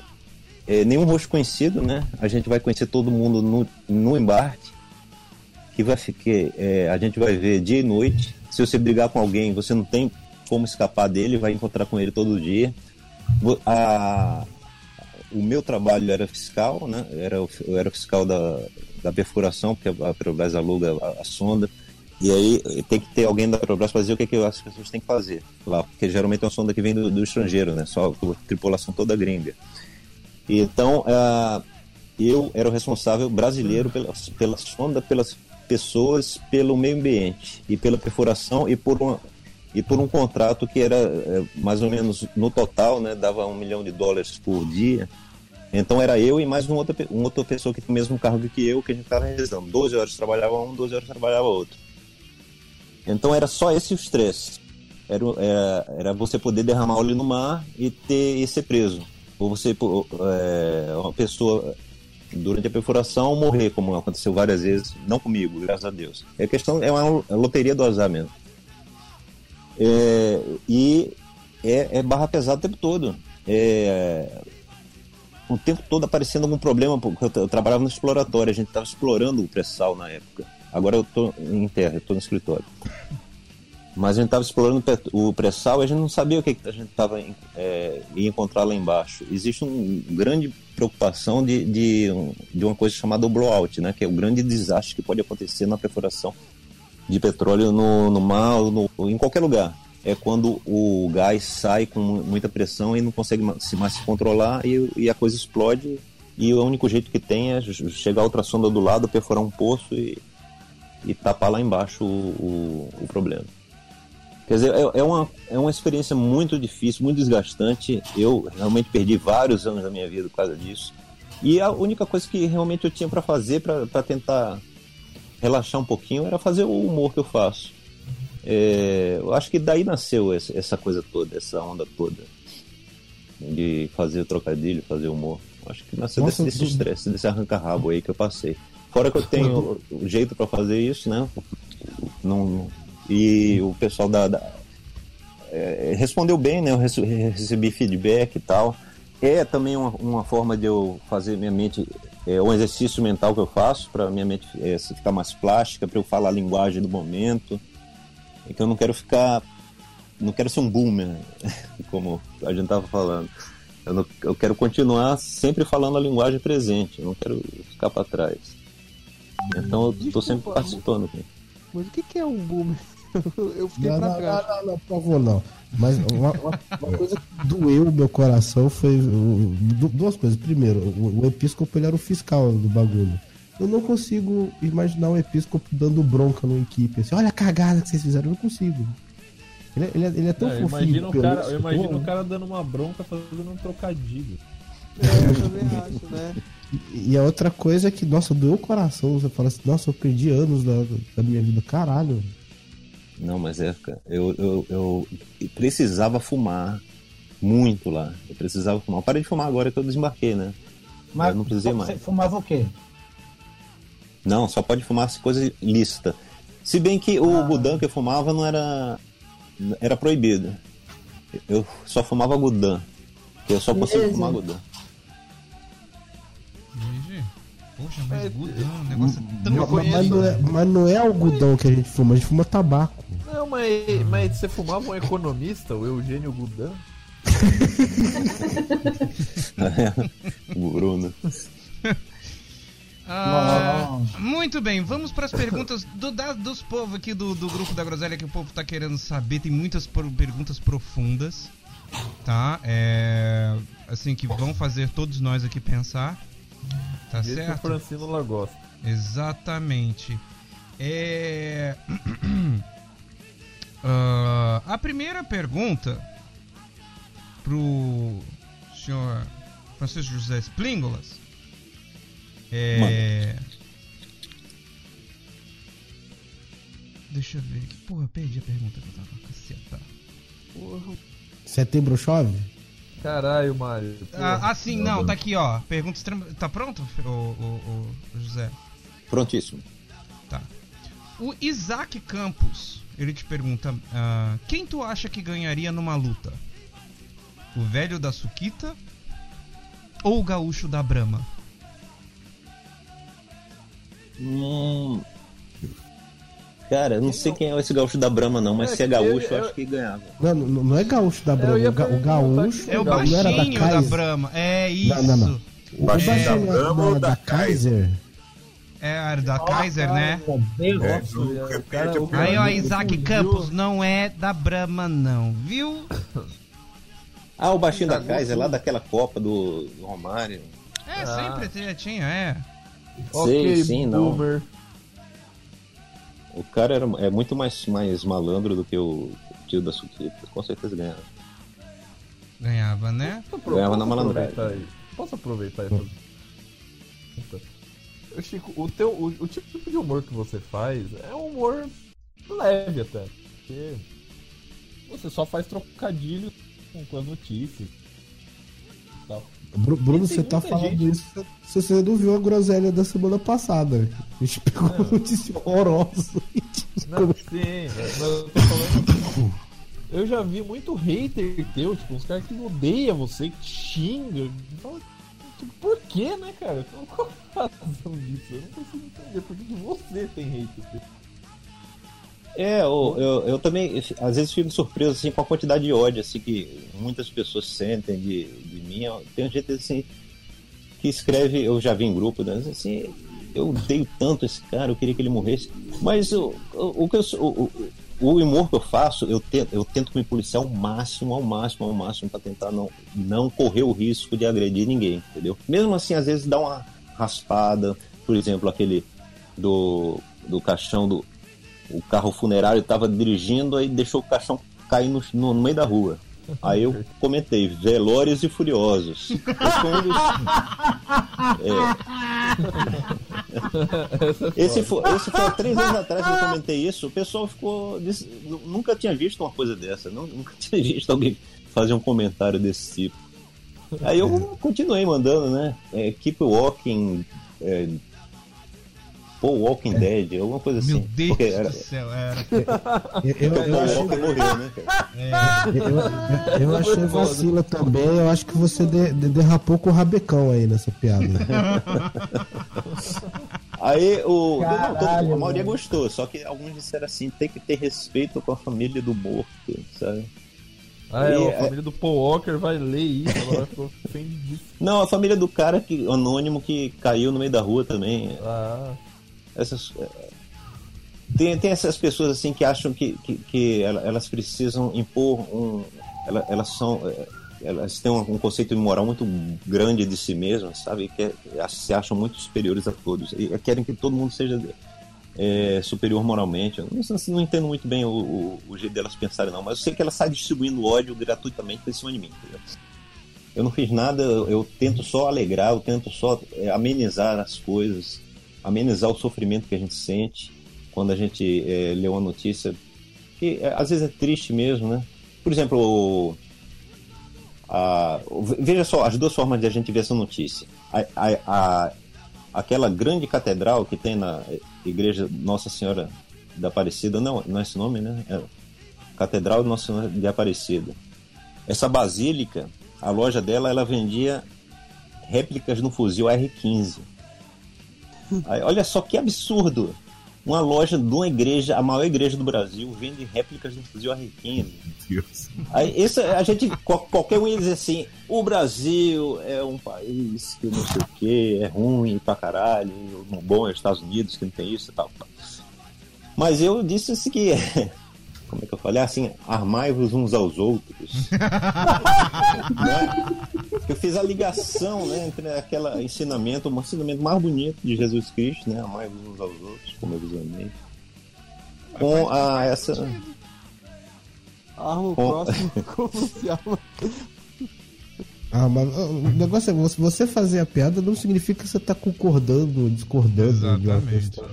é, nenhum rosto conhecido, né? A gente vai conhecer todo mundo no, no embarque, que vai ficar, é, a gente vai ver dia e noite. Se você brigar com alguém, você não tem como escapar dele, vai encontrar com ele todo dia. A, o meu trabalho era fiscal, né? Era, eu era fiscal da, da perfuração, porque a Petrobras aluga a, a sonda. E aí tem que ter alguém da Petrobras fazer o que, que as pessoas têm que fazer lá, porque geralmente é uma sonda que vem do, do estrangeiro, né? Só tripulação toda gringa. Então, uh, eu era o responsável brasileiro pela, pela sonda, pelas pessoas, pelo meio ambiente e pela perfuração e por uma, e por um contrato que era é, mais ou menos no total, né, dava um milhão de dólares por dia. Então era eu e mais um outra, uma outra pessoa que tem o mesmo cargo que eu, que a gente estava realizando. 12 horas trabalhava um, 12 horas trabalhava outro. Então era só esse o estresse. Era, era, era, você poder derramar óleo no mar e ter e ser preso. Ou você, é, uma pessoa, durante a perfuração, morrer, como aconteceu várias vezes, não comigo, graças a Deus. É questão, é uma loteria do azar mesmo. É, e é, é, barra pesada o tempo todo. É, o tempo todo aparecendo algum problema, porque eu, eu trabalhava no exploratório, a gente estava explorando o pré-sal na época. Agora eu estou em terra, eu tô no escritório. Mas a gente estava explorando o pré-sal e a gente não sabia o que, a gente estava é, ia encontrar lá embaixo. Existe uma grande preocupação de, de, de uma coisa chamada blowout, né? que é o grande desastre que pode acontecer na perfuração de petróleo no, no mar ou em qualquer lugar. É quando o gás sai com muita pressão e não consegue mais, mais se controlar e, e a coisa explode. E o único jeito que tem é chegar outra sonda do lado, perfurar um poço e, e tapar lá embaixo o, o, o problema. Quer dizer, é, é, uma, é uma experiência muito difícil, muito desgastante. Eu realmente perdi vários anos da minha vida por causa disso. E a única coisa que realmente eu tinha para fazer para tentar relaxar um pouquinho era fazer o humor que eu faço. É, eu acho que daí nasceu essa coisa toda, essa onda toda de fazer trocadilho, fazer humor. Acho que nasceu Nossa, desse estresse, desse arranca-rabo aí que eu passei. Fora que eu tenho o jeito para fazer isso, né? Não, e o pessoal da, da é, respondeu bem, né? Eu recebi feedback e tal. É também uma, uma forma de eu fazer minha mente, é um exercício mental que eu faço para minha mente é, ficar mais plástica, para eu falar a linguagem do momento. É que eu não quero ficar, não quero ser um boomer, como a gente tava falando. Eu, não, eu quero continuar sempre falando a linguagem presente, eu não quero ficar para trás. Então eu tô sempre participando. Mas o que, que é um boomer? eu fiquei não, pra não, trás. Não, não, não, por favor, não. Mas uma, uma, uma coisa que doeu o meu coração foi duas coisas. Primeiro, o, o episcopo ele era o fiscal do bagulho. Eu não consigo imaginar um episcopo dando bronca numa equipe. Assim, olha a cagada que vocês fizeram. Eu não consigo. Ele, é, ele, é, ele é tão é, fofinho. Imagino cara, eu imagino o cara dando uma bronca fazendo um trocadilho. É, eu também acho, né? E a outra coisa é que, nossa, doeu o coração. Você fala assim, nossa, eu perdi anos da, da minha vida. Caralho. Não, mas é, eu, eu, eu precisava fumar muito lá. Eu precisava fumar. Eu parei de fumar agora que eu desembarquei, né? Mas eu não precisei mais. Você fumava o quê? Não, só pode fumar coisa lícita. Se bem que o ah. Gudan que eu fumava não era. era proibido. Eu só fumava Gudan. Eu só consigo fumar Gudan. Poxa, mas é, Gudan, o negócio é tão mas, mas, não é, mas não é algodão que a gente fuma, a gente fuma tabaco. Não, mas, mas você fumava um economista, o Eugênio Gudan? o Bruno. Ah, muito bem, vamos para as perguntas do, da, dos povos aqui do, do grupo da Groselha que o povo tá querendo saber. Tem muitas perguntas profundas, tá? É, assim que vão fazer todos nós aqui pensar. Tá o certo? Francino lá gosta. Exatamente. É... Ah, a primeira pergunta pro senhor Francisco José Splíngolas é. Deixa eu ver aqui. Porra, eu perdi a pergunta que eu tava. Caceta. Setembro chove? Caralho, Mário. Ah, ah, sim, não, tá aqui, ó. Pergunta extrema... Tá pronto, o, o, o José? Prontíssimo. Tá. O Isaac Campos, ele te pergunta: ah, quem tu acha que ganharia numa luta? O velho da Suquita ou o gaúcho da Brahma? Hum... Cara, eu não sei quem é esse gaúcho da Brahma, não, mas É, se é gaúcho, eu- eu acho que ganhava. Não, não, não é gaúcho da eu Brahma. ia O, ga- o perguntar gaúcho É o não era da baixinho da, Kaiser. Brahma. É isso. Não, não, não. O Baixinho baixinho da Brahma da, da Kaiser. É a da Kaiser, né? Meu É, Deus. o- cara, Aí, ó. Isaac Campos não é da Brahma, não, viu? Ah, o baixinho da Gaúcho. Kaiser, lá daquela Copa do do Romário. É, Ah. sempre tinha, tinha, é. Ok, sim, não. boomer. O cara era, é muito mais, mais malandro do que o tio da Suquita. Com certeza ganhava. Ganhava, né? Posso Ganhava na posso malandragem. aproveitar aí? Posso aproveitar e fazer. Ô, Chico, o, teu, o, o tipo de humor que você faz é um humor leve até. Porque você só faz trocadilho com, com as notícias. Bruno, você tá falando gente- isso se você não viu a groselha da semana passada. A gente pegou uma notícia horrorosa. Não, sim, mas eu tô falando. Eu já vi muito hater teu, tipo, uns caras que odeiam você, que xingam. Fala, Tipo, por que, né, cara? Qual a razão disso? Eu não consigo entender por que que você tem hater. É, eu, eu, eu também, às vezes, fico surpreso assim, com a quantidade de ódio assim, que muitas pessoas sentem de, de mim. Tem gente assim, que escreve, eu já vi em grupo, né, assim, eu odeio tanto esse cara, eu queria que ele morresse. Mas o, o, que eu, o, o humor que eu faço, eu tento, eu tento me policiar ao máximo, ao máximo, ao máximo, para tentar não, não correr o risco de agredir ninguém, entendeu? Mesmo assim, às vezes dá uma raspada, por exemplo, aquele do, do caixão do, o carro funerário estava dirigindo, aí deixou o caixão cair no, no- no meio da rua. Aí eu comentei, Velozes e Furiosos. Esse foi dos- É. Esse foi, esse foi três anos atrás que eu comentei isso. O pessoal ficou. disse- nunca tinha visto uma coisa dessa. nu- Nunca tinha visto alguém fazer um comentário desse tipo. Aí eu continuei mandando, né? É, keep walking. É, Paul Walking Dead, alguma coisa assim. Meu Deus Porque era, do céu, era. Eu, eu, porque o eu Paul achei, Walker morreu, né, cara? eu, eu achei vacila também. Eu acho que você de- de- derrapou com o rabecão aí nessa piada. Aí o. não, todo- Caralho, a maioria mano. gostou, só que alguns disseram assim, tem que ter respeito com a família do morto, sabe? Ah, é, E, a é- família do Paul Walker vai ler isso, agora ficou. Não, a família do cara que, anônimo que caiu no meio da rua também. Ah, Essas, é, tem, tem essas pessoas assim que acham que, que, que ela- elas precisam impor um. ela- Elas são. é, Elas têm um, conceito moral muito grande de si mesmas, sabe? Que é- se acham muito superiores a todos. E querem que todo mundo seja é, superior moralmente. Eu não, não entendo muito bem o, o, o jeito delas pensarem, não, mas eu sei que elas saem distribuindo ódio gratuitamente por cima de mim. entendeu? Eu não fiz nada, eu, eu tento só alegrar, eu tento só amenizar as coisas, amenizar o sofrimento que a gente sente quando a gente é, lê uma notícia que é, às vezes é triste mesmo, né? Por exemplo, o- a- o- veja só as duas formas de a gente ver essa notícia. A, a- aquela grande catedral que tem na igreja Nossa Senhora da Aparecida, não, não é esse nome, né? É Catedral Nossa Senhora de Aparecida. Essa basílica, a loja dela, ela vendia réplicas no fuzil R15. Aí, olha só que absurdo! Uma loja de uma igreja, a maior igreja do Brasil, vende réplicas do fuzil R15. Deus. Aí, isso, a gente, qual- qualquer um ia dizer assim: o Brasil é um país que não sei o que, é ruim pra caralho, o bom é os Estados Unidos que não tem isso e tal. Mas eu disse assim que. Como é que eu falei? Assim, armai-vos uns aos outros. Né? Eu fiz a ligação né, entre aquele ensinamento, o ensinamento mais bonito de Jesus Cristo, né? Amai-vos uns aos outros, como eu vos amei. Com a, essa. Arma o Com- próximo como se arma. Ah, mas ah, o negócio é você- você fazer a piada não significa que você tá concordando ou discordando de uma Exatamente. questão.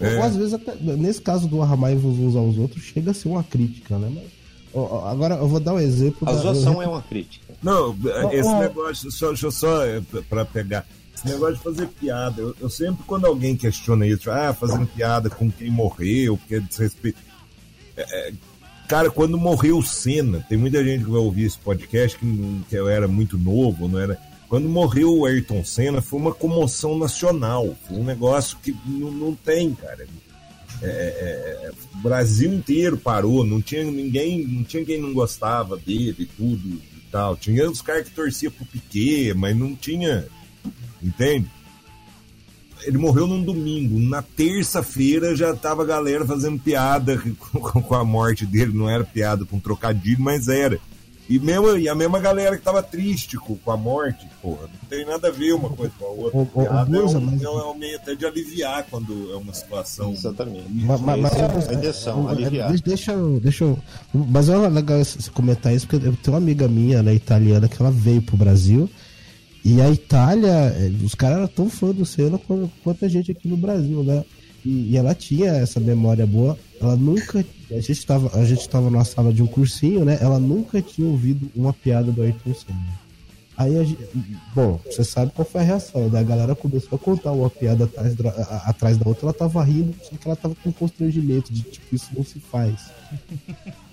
É. Ou às vezes, até, nesse caso do armai-vos uns aos outros, chega a ser uma crítica, né? Mas, ó, agora eu vou dar um exemplo. A da- zoação é uma crítica. Não, esse negócio, só, deixa eu só é, pra- pra pegar. Esse negócio de fazer piada. Eu, eu sempre, quando alguém questiona isso, ah, fazendo piada com quem morreu, porque é desrespeito. É, cara, quando morreu o Senna, tem muita gente que vai ouvir esse podcast que, que eu era muito novo, não era. Quando morreu o Ayrton Senna, foi uma comoção nacional. Foi um negócio que não, não tem, cara. É, é, é, o Brasil inteiro parou, não tinha ninguém, não tinha quem não gostava dele e tudo e tal. Tinha os caras que torciam pro Piquet, mas não tinha. Entende? Ele morreu num domingo. Na terça-feira já tava a galera fazendo piada com, com a morte dele. Não era piada com trocadilho, mas era. E, mesmo, e a mesma galera que tava triste com, com a morte, porra, não tem nada a ver uma coisa com a outra. Ô, ô, ô, Piada é, Buza, um, mas- é um meio até de aliviar quando é uma situação. Exatamente. Ma- ma- mas é a aliviar. deixa, deixa eu. Deixa eu mas é legal você comentar isso, porque eu tenho uma amiga minha, né, italiana, que ela veio pro Brasil. E a Itália, eh, os caras eram tão fã do Senna quanto, quanto a gente aqui no Brasil, né? E, e ela tinha essa memória boa. Ela nunca. A gente estava a gente tava numa sala de um cursinho, né? Ela nunca tinha ouvido uma piada do Ayrton Senna. Aí a gente, bom, você sabe qual foi a reação, né? A galera começou a contar uma piada atrás da, a- atrás da outra, ela tava rindo, só que ela tava com constrangimento de tipo, isso não se faz.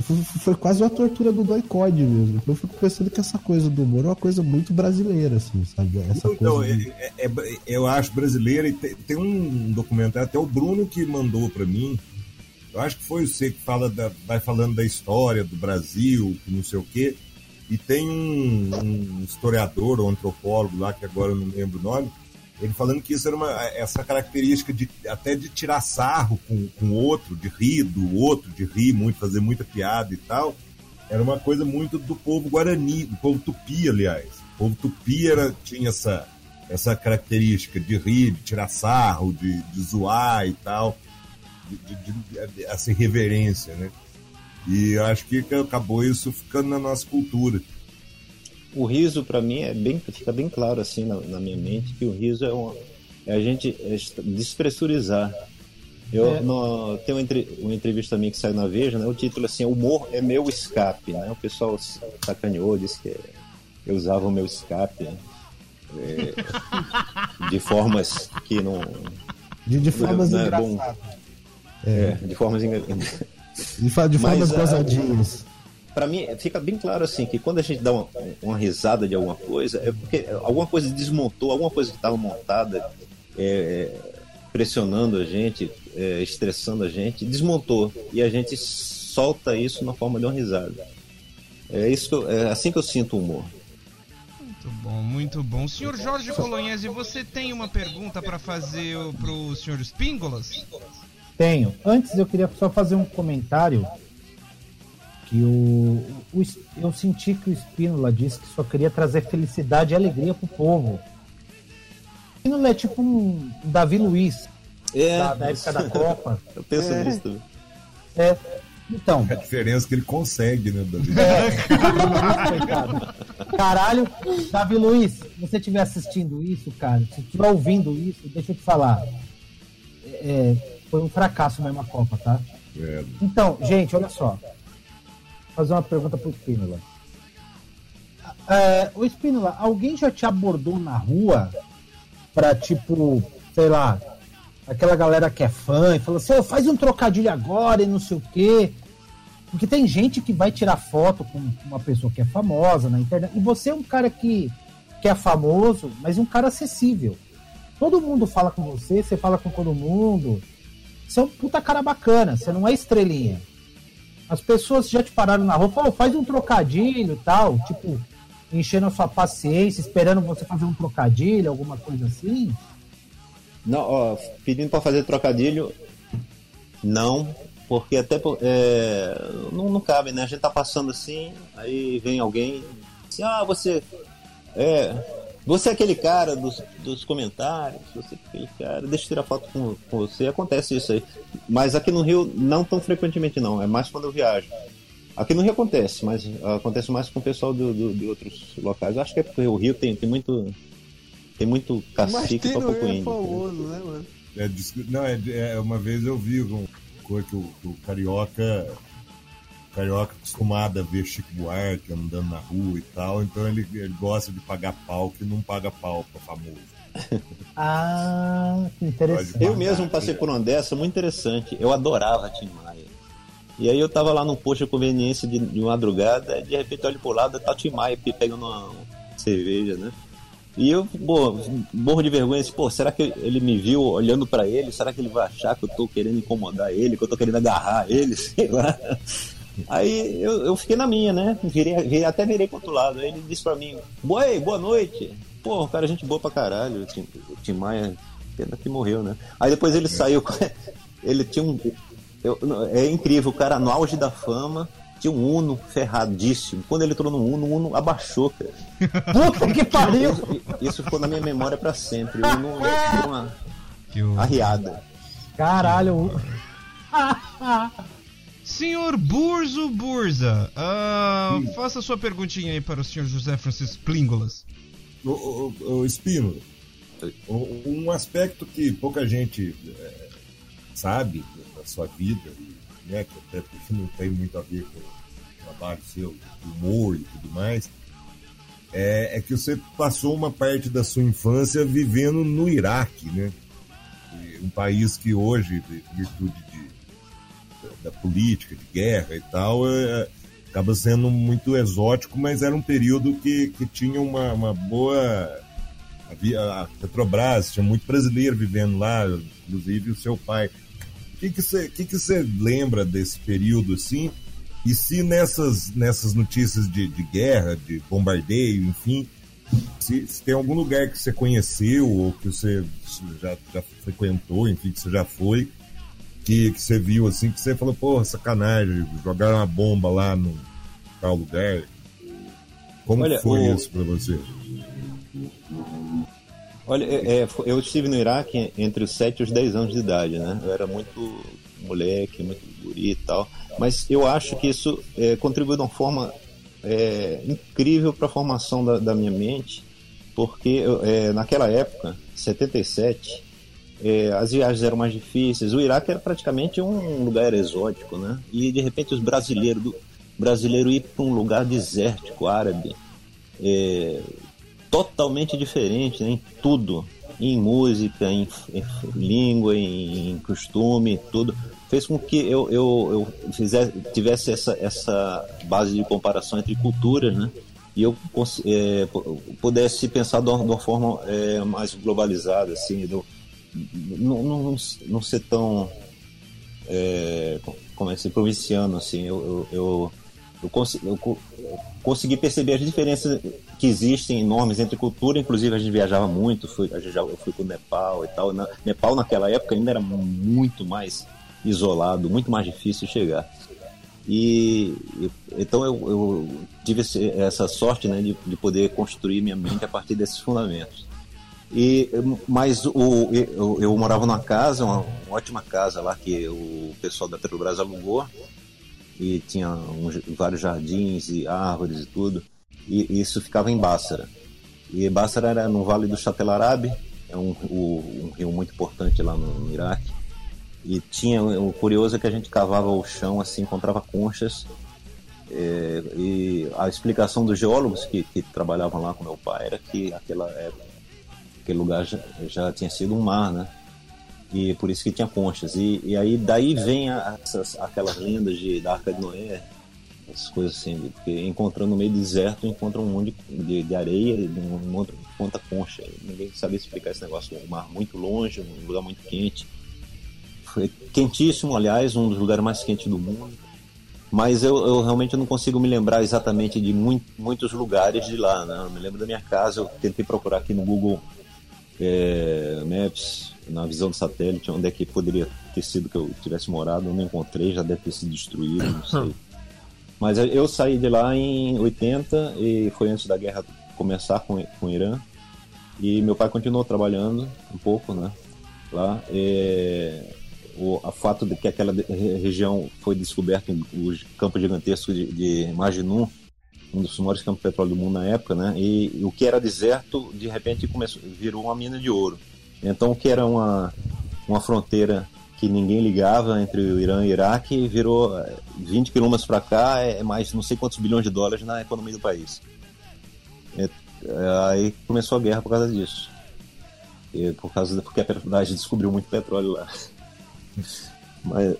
Foi, foi quase uma tortura do doicode mesmo. Eu fico pensando que essa coisa do humor é uma coisa muito brasileira, assim, sabe? Essa Então, coisa. é- de- é- é- eu acho brasileira e tem, tem um documentário, até o Bruno que mandou pra mim. Eu acho que foi você que fala da- vai falando da história do Brasil, não sei o quê. E tem um, um historiador ou antropólogo lá, que agora eu não lembro o nome, ele falando que isso era uma, essa característica de até de tirar sarro com o outro, de rir do outro, de rir muito, fazer muita piada e tal, era uma coisa muito do povo guarani, do povo tupi, aliás. O povo tupi era, tinha essa, essa característica de rir, de tirar sarro, de, de zoar e tal, de, de- de- essa irreverência, né? E acho que acabou isso ficando na nossa cultura. O riso, pra mim, é bem, fica bem claro assim na, na minha mente que o riso é, uma, é a gente despressurizar. Eu É. no, tem uma, entre- uma entrevista minha que saiu na Veja, né? O título assim, humor é meu escape, né? O pessoal sacaneou, disse que eu usava o meu escape né? É, de formas que não, De, de formas não é bom. Engraçadas. é, de formas De, Mas, formas ah, gozadinhas. Pra mim, fica bem claro assim que quando a gente dá uma, uma risada de alguma coisa, é porque alguma coisa desmontou, alguma coisa que estava montada, é, é, pressionando a gente, é, estressando a gente, desmontou. E a gente solta isso na forma de uma risada. É, isso é assim que eu sinto o humor. Muito bom, muito bom. Senhor Jorge Colonhese, você tem uma pergunta para fazer pro senhor Spíngolas? Tenho. Antes eu queria só fazer um comentário que o, o eu senti que o Spínola disse que só queria trazer felicidade e alegria pro povo. O Spínola é tipo um Davi Luiz É, da, da época da Copa. eu penso nisso também. É, então, A diferença é que ele consegue, né, Davi? coitado. Caralho, Davi Luiz, se você estiver assistindo isso, cara, se estiver ouvindo isso, deixa eu te falar. É, foi um fracasso mesmo a Copa, tá? É. Então, gente, olha só. Vou fazer uma pergunta pro Spínola. É, o Spínola, alguém já te abordou na rua pra, tipo, sei lá, aquela galera que é fã e falou assim, "Ô, faz um trocadilho agora e não sei o quê. Porque tem gente que vai tirar foto com uma pessoa que é famosa na internet. E você é um cara que, que é famoso, mas um cara acessível. Todo mundo fala com você, você fala com todo mundo. Você é um puta cara bacana, você não é estrelinha. As pessoas já te pararam na rua, pô, faz um trocadilho tal, tipo, enchendo a sua paciência, esperando você fazer um trocadilho, alguma coisa assim? Não, ó, pedindo pra fazer trocadilho, não, porque até é, não, não cabe, né? A gente tá passando assim, aí vem alguém, assim, ah, você é, você é aquele cara dos, dos comentários, você é aquele cara, deixa eu tirar foto com, com você, acontece isso aí. Mas aqui no Rio, não tão frequentemente não, é mais quando eu viajo. Aqui no Rio acontece, mas acontece mais com o pessoal do, do- de outros locais. Eu acho que é porque o Rio tem, tem muito tem muito cacique pra pouco Rio é índio. famoso, né, mano? É, não, é, é, uma vez eu vi um, coisa que o, que o carioca. O carioca acostumado a ver Chico Buarque andando na rua e tal, então ele, ele gosta de pagar pau que não paga pau pra famoso. Ah, que interessante. Eu mesmo passei por uma dessa, muito interessante. Eu adorava Tim Maia. E aí eu tava lá num posto de conveniência de, de madrugada, e de repente eu olho pro lado, tá o Tim Maia pe- pegando uma cerveja, né? E eu, pô, morro de vergonha, assim, pô, será que ele me viu olhando pra ele? Será que ele vai achar que eu tô querendo incomodar ele, que eu tô querendo agarrar ele, sei lá. Aí eu, eu fiquei na minha, né? Virei, virei- até virei pro outro lado. Aí ele disse pra mim, Boi, boa noite. Pô, cara, gente boa pra caralho. O Tim, o Tim Maia, pena que morreu, né? Aí depois ele saiu. Ele tinha um. eu- é incrível, o cara no auge da fama tinha um Uno ferradíssimo. Quando ele entrou no Uno, o Uno abaixou, cara. Puta que pariu! Isso, isso ficou na minha memória pra sempre. O Uno deu uma Que o... arriada. Senhor Burzo Burza, ah, faça sua perguntinha aí para o senhor José Francisco Plíngolas. Ô, ô, ô, Espino, o- um aspecto que pouca gente é, sabe da sua vida, né, que até porque não tem muito a ver com o trabalho seu, humor e tudo mais, é, é que você passou uma parte da sua infância vivendo no Iraque, né? Um país que hoje, de virtude de, da política, de guerra e tal, é, acaba sendo muito exótico, mas era um período que, que tinha uma, uma boa. A Petrobras, tinha muito brasileiro vivendo lá, inclusive o seu pai. O que que você que que você lembra desse período assim? E se nessas, nessas notícias de, de guerra, de bombardeio, enfim, se, se tem algum lugar que você conheceu ou que você já, já frequentou, enfim, que você já foi, que, que você viu assim, que você falou, porra, sacanagem, jogaram uma bomba lá no tal lugar. Como Olha, foi o- isso pra você? Olha, é, é, eu estive no Iraque entre os 7 e os 10 anos de idade, né? Eu era muito moleque, muito guri e tal. Mas eu acho que isso é, contribuiu de uma forma é, incrível para a formação da, da minha mente, porque eu, é, naquela época, 77, é, as viagens eram mais difíceis. O Iraque era praticamente um lugar exótico, né? E de repente os brasileiros, do, brasileiro ir para um lugar desértico, árabe, é, totalmente diferente né, em tudo, em música, em, em língua, em, em costume, tudo. Fez com que eu, eu, eu fizesse, tivesse essa, essa base de comparação entre culturas, né? E eu é, pu- pudesse pensar de uma, de uma forma é, mais globalizada, assim, do, não, não, não ser tão é, como é que se diz, provinciano assim eu eu, eu, consi- eu co- eu consegui perceber as diferenças que existem enormes entre cultura inclusive a gente viajava muito fui, a gente já, eu fui para o Nepal e tal Na, Nepal naquela época ainda era muito mais isolado muito mais difícil chegar. E então eu, eu tive essa sorte né, de, de poder construir minha mente a partir desses fundamentos e, mas o, eu, eu morava numa casa, uma, uma ótima casa lá que o pessoal da Petrobras alugou e tinha uns- vários jardins e árvores e tudo. E isso ficava em Bássara. E Bássara era no Vale do Chatelarabe, é um, um rio muito importante lá no, no Iraque. E tinha o curioso é que a gente cavava o chão assim, encontrava conchas. É, e a explicação dos geólogos que, que trabalhavam lá com meu pai era que aquela época aquele lugar já, já tinha sido um mar, né? E por isso que tinha conchas. E, e aí daí vem a- essas, aquelas lendas de, da Arca de Noé, essas coisas assim, porque encontrando no meio do deserto, encontra um monte de, de, areia e um monte conta concha. Ninguém sabia explicar esse negócio. Um mar muito longe, um lugar muito quente. Foi quentíssimo, aliás, um dos lugares mais quentes do mundo. Mas eu, eu realmente não consigo me lembrar exatamente de muito, muitos lugares de lá, né? Eu me lembro da minha casa, eu tentei procurar aqui no Google é, Maps, na visão do satélite, onde é que poderia ter sido que eu tivesse morado, eu não encontrei, já deve ter sido destruído, não sei. Mas eu- saí de lá em 80 e foi antes da guerra começar com, com o Irã. E meu pai continuou trabalhando um pouco, né? Lá. É, o a fato de que aquela região foi descoberto o campo gigantesco de, de Majinun, um dos maiores campos de petróleo do mundo na época, né? E, o que era deserto, de repente começou, virou uma mina de ouro. Então o que era uma uma fronteira que ninguém ligava entre o Irã e o Iraque virou eh, 20 quilômetros para cá é mais não sei quantos bilhões de dólares na economia do país. É, é, aí começou a guerra por causa disso. E por causa porque a Petrobras descobriu muito petróleo lá. Mas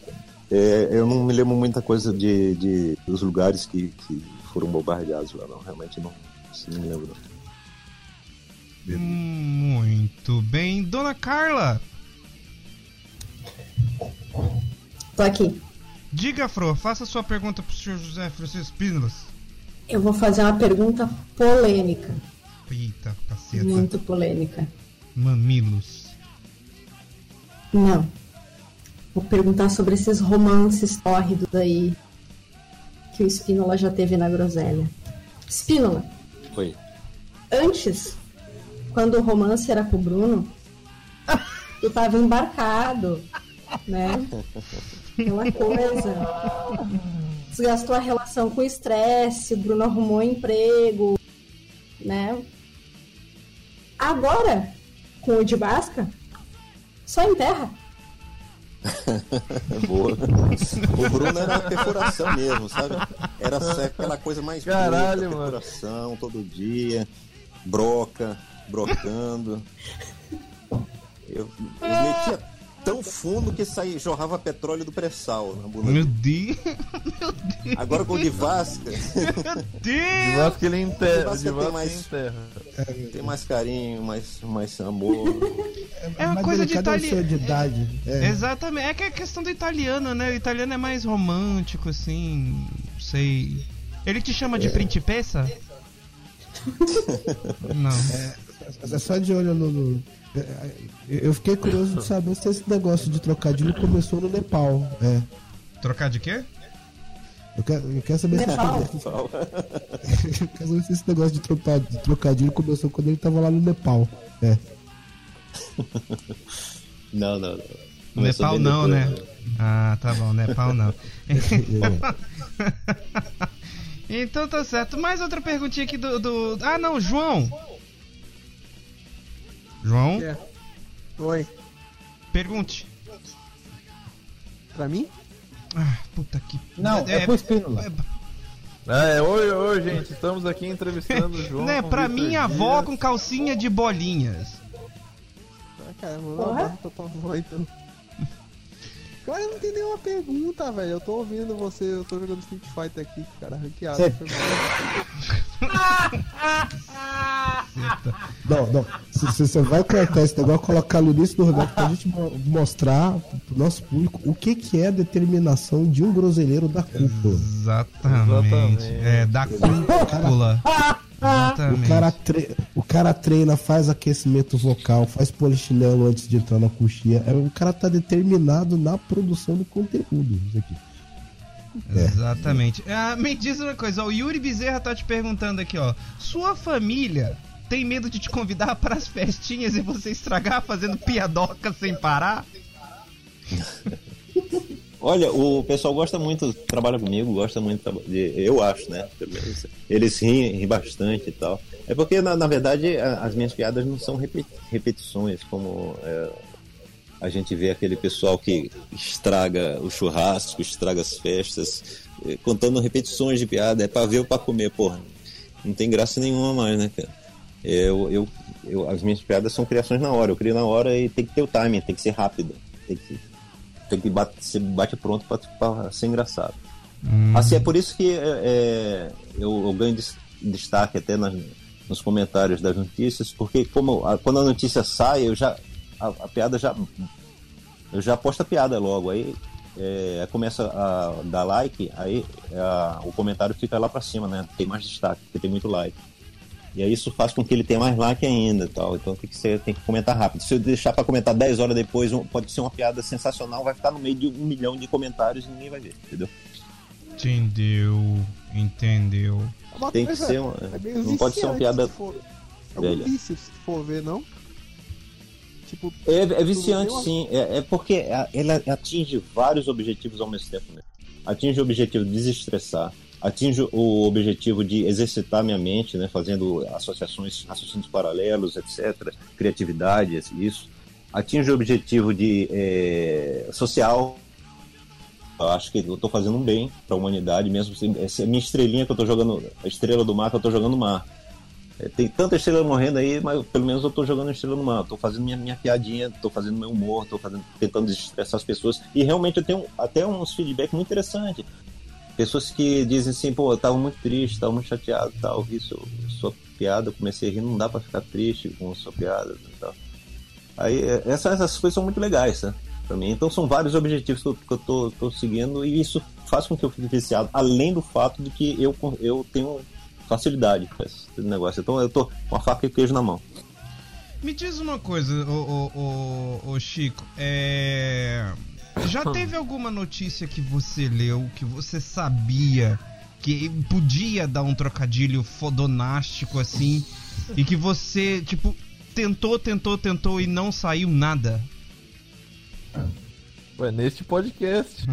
é, eu não me lembro muita coisa de, de dos lugares que, que foram bombardeados lá, não. Realmente não, assim, não me lembro. Muito bem. Dona Carla, Tô aqui. diga, Fro, faça sua pergunta pro senhor José Francisco Pínolas. Eu vou fazer uma pergunta polêmica. Eita, caceta. Muito polêmica. Mamilos. Não. Vou perguntar sobre esses romances tórridos aí que o Spínola já teve na groselha. Spínola, Foi. antes, quando o romance era com o Bruno, tu tava embarcado, né? Aquela coisa. Desgastou a relação com o estresse, o Bruno arrumou emprego, né? Agora, com o de Basca, só enterra. Boa. O Bruno era perfuração mesmo, sabe? Era aquela coisa mais Caralho, bruta, perfuração todo dia, broca, brocando. Eu, eu metia tão fundo que saía, jorrava petróleo do pré-sal na bunda. Meu Deus. Agora com o de Vasca, De Deus. Vasco ele enterra. De Vasco De tem Vasco mais- enterra. tem mais carinho, mais, mais amor. É uma mais coisa de delicado é o de. É. Exatamente. É que é questão do italiano, né? O italiano é mais romântico, assim. Não sei. Ele te chama de principessa? Não. É só de olho no. No- é, Eu fiquei curioso de saber se esse negócio de trocadilho começou no Nepal. É. Trocar de quê? Eu quero, eu quero saber se Nepal. eu quero saber se esse negócio de, troca- de trocadilho começou quando ele tava lá no Nepal. É. Não, não, não. No Começou Nepal não, né? depois, Ah, tá bom, Nepal não. então tá certo. Mais outra perguntinha aqui do. do... Ah, não, João. João, É. Oi. pergunte. Pra mim? Ah, puta que. Não, é, pro Espínola. É, oi, oi, gente. Estamos aqui entrevistando o João. Né, pra minha avó Dias. com calcinha de bolinhas. Ah, cara, vou pra tua avó então. Cara, eu não tem nenhuma pergunta, velho. Eu tô ouvindo você, eu tô jogando Street Fighter aqui, cara, ranqueado. Cê-. Não, não. Se se você vai cortar esse negócio, colocar no início do Roberto pra gente mo- mostrar pro nosso público o que, que é a determinação de um groselheiro da cúpula. Exatamente. Exatamente. É, da cúpula. O cara, tre- o cara treina, faz aquecimento vocal, faz polichinelo antes de entrar na coxinha. É, O cara tá determinado na produção do conteúdo. Isso aqui. Exatamente. Ah, me diz uma coisa, ó, o Yuri Bezerra tá te perguntando aqui, ó. Sua família tem medo de te convidar para as festinhas e você estragar fazendo piadoca sem parar? Olha, o pessoal gosta muito, trabalha comigo, gosta muito, de, eu acho, né? Eles riem, riem bastante e tal. É porque, na, na verdade, a- as minhas piadas não são repe- repetições, como é, a gente vê aquele pessoal que estraga o churrasco, estraga as festas, eh, contando repetições de piada. É pra ver ou pra comer, porra. Não tem graça nenhuma mais, né, cara? Eu, eu, eu, as minhas piadas são criações na hora. Eu crio na hora e tem que ter o timing, tem que ser rápido. Tem que, tem que bate, ser bate pronto pra, pra ser engraçado. Assim, é por isso que é, eu, eu ganho des- destaque até nas, nos comentários das notícias, porque como a- quando a notícia sai, eu já a, a piada já eu já posto a piada logo, aí é, começa a dar like, aí a, o comentário fica lá para cima, né? Tem mais destaque, porque tem muito like. E aí isso faz com que ele tenha mais like ainda, tal. Então tem que ser, tem que comentar rápido. Se eu deixar para comentar 10 horas depois, um, pode ser uma piada sensacional, vai ficar no meio de um milhão de comentários e ninguém vai ver, entendeu? Entendeu? Entendeu? Uma Tem que ser uma, é não pode ser uma piada se for- É um velha. vício, se for ver, não? Tipo, É, é viciante, sim. É, é porque ela atinge vários objetivos ao mesmo tempo. Atinge o objetivo de desestressar, atinge o objetivo de exercitar minha mente, né? fazendo associações, raciocínios paralelos, etc. Criatividade, isso. Atinge o objetivo de é, social. Eu acho que eu estou fazendo um bem para a humanidade, mesmo se essa é a minha estrelinha que eu estou jogando, a estrela do mar que eu estou jogando no mar. É, tem tanta estrela morrendo aí, mas pelo menos eu tô jogando estrela no mar. Tô fazendo minha, minha piadinha, tô fazendo meu humor, tô fazendo, tentando desestressar as pessoas. E realmente eu tenho até uns feedback muito interessantes. Pessoas que dizem assim, pô, eu tava muito triste, tava muito chateado tal. Vi sua, sua piada, comecei a rir, não dá pra ficar triste com sua piada tal. Aí é, essas, essas coisas são muito legais, né? Pra mim. Então são vários objetivos que eu, que eu tô, tô seguindo e isso faz com que eu fique viciado, além do fato de que eu, eu tenho facilidade com esse negócio. Então eu tô com a faca e queijo na mão. Me diz uma coisa, ô, ô, ô, ô, Chico. É. Já teve alguma notícia que você leu que você sabia que podia dar um trocadilho fodonástico assim e que você, tipo, tentou, tentou, tentou e não saiu nada? Ué, neste podcast.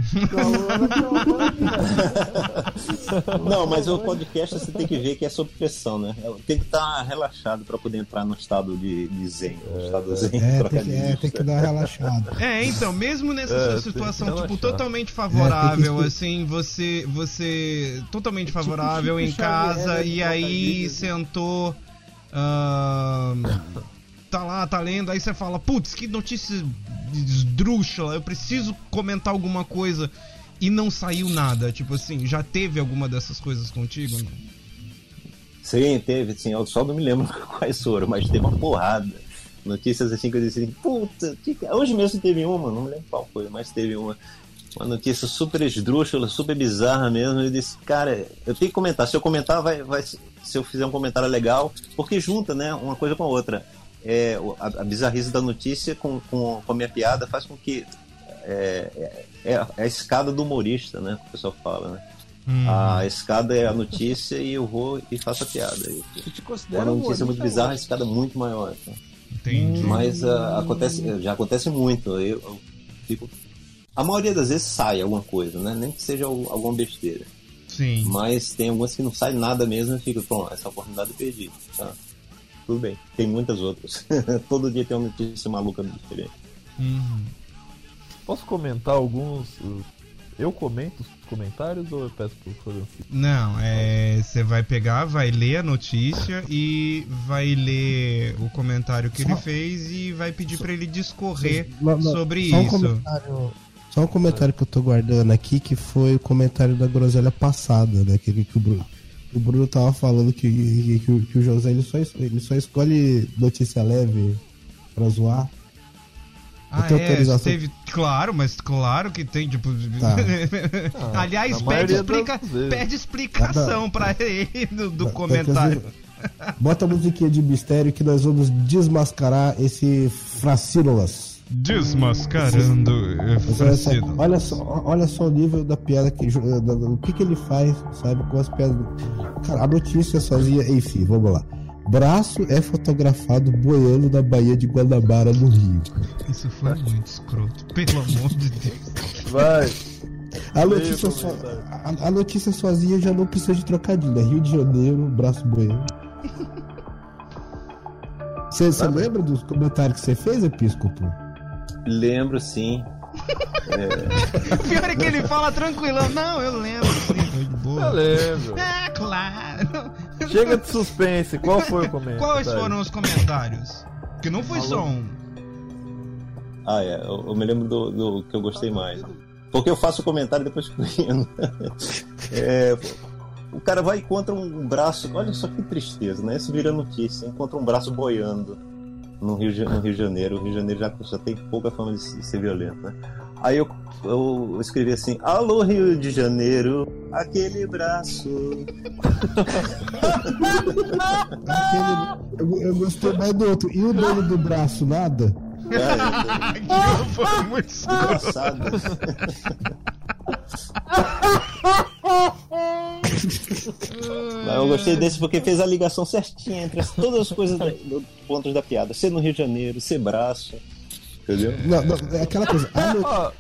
Não, mas o podcast você tem que ver que é sob pressão, né? Tem que estar relaxado para poder entrar no estado de, de zen. No estado zen É, tem que, é, tem que dar uma relaxada. É, então, mesmo nessa É, sua situação, tipo, totalmente É, favorável, que- assim, você, você totalmente favorável Chico em Xavier, casa né, e aí sentou. ahn, tá lá, tá lendo, aí você fala, putz, que notícia esdrúxula, eu preciso comentar alguma coisa e não saiu nada. Tipo assim, já teve alguma dessas coisas contigo? Não? Sim, teve, sim. Eu só não me lembro quais foram, mas teve uma porrada. Notícias assim que eu disse assim, puta, que... hoje mesmo teve uma, não lembro qual foi, mas teve uma. Uma notícia super esdrúxula, super bizarra mesmo. Eu disse, cara, eu tenho que comentar. Se eu comentar, vai, vai. Se eu fizer um comentário legal, porque junta, né, uma coisa com a outra. É, a, a bizarrice da notícia com, com, com a minha piada faz com que. É, é, é a- escada do humorista, né? Que o pessoal fala, né? Hum, A escada é a notícia e eu vou e faço a piada. Eu- Eu te Quando considero a notícia é muito bizarra, a escada é muito maior. tá? entendi. Mas ah, acontece, já acontece muito. Eu, eu fico. A maioria das vezes sai alguma coisa, né? Nem que seja al- alguma besteira. Sim. Mas tem algumas que não sai nada mesmo e fica, pô, essa oportunidade eu perdi. Tá? Tudo bem. Tem muitas outras. Todo dia tem uma notícia maluca diferente. Uhum. Posso comentar alguns. uh, Eu comento os comentários ou eu peço pro Francisco? Não, é. Você vai pegar, vai ler a notícia e vai ler o comentário que ele Só- fez e vai pedir pra ele discorrer Não, não, sobre só um isso. comentário- Só um comentário que eu tô guardando aqui, que foi o comentário da groselha passada, né? Que, que o, Bruno, o Bruno tava falando que, que, que o- que o José ele só, ele só escolhe notícia leve pra zoar. Ah, é, autorização. teve. Claro, mas claro que tem, tipo. Tá. Aliás, na pede, explica, pede explicação pra ele do, do Tá, comentário. Bota a musiquinha de mistério que nós vamos desmascarar esse Fracínolas. Desmascarando eh, Francino. Olha só, olha só o nível da piada que da- da- o que, que ele faz, sabe, com as piadas. Cara, a notícia sozinha, enfim, vamos lá. Braço é fotografado boiando na Baía de Guanabara, no Rio. Isso foi muito escroto, pelo amor de Deus. Vai! A notícia, so, a, a notícia sozinha já não precisa de trocadilho. É Rio de Janeiro, braço boiando. Você lembra dos comentários que você fez, Episcopo? Lembro sim. O pior é que ele fala tranquilão. Não, eu lembro. Eu lembro. Ah, claro. Chega de suspense, qual foi o comentário? Quais foram os comentários? Que não foi só um. Ah, é. Eu, eu me lembro do, do que eu gostei mais. Porque eu faço o comentário depois fico rindo. É, o cara vai e encontra um braço. Olha só que tristeza, né? Isso vira notícia. Encontra um braço boiando no Rio, de- no Rio de Janeiro. O Rio de Janeiro já, já tem pouca fama de, ser violento, né? Aí eu, eu escrevi assim: Alô, Rio de Janeiro, aquele braço. Aquele- eu, eu gostei mais do outro. E o dono do braço, nada? Cara, Aquilo foi muito engraçado. Mas eu gostei desse porque fez a ligação certinha entre as- todas as coisas da, do, pontos da piada. Ser no Rio de Janeiro, ser braço. Entendeu? Não, não, é aquela coisa. A, no- a-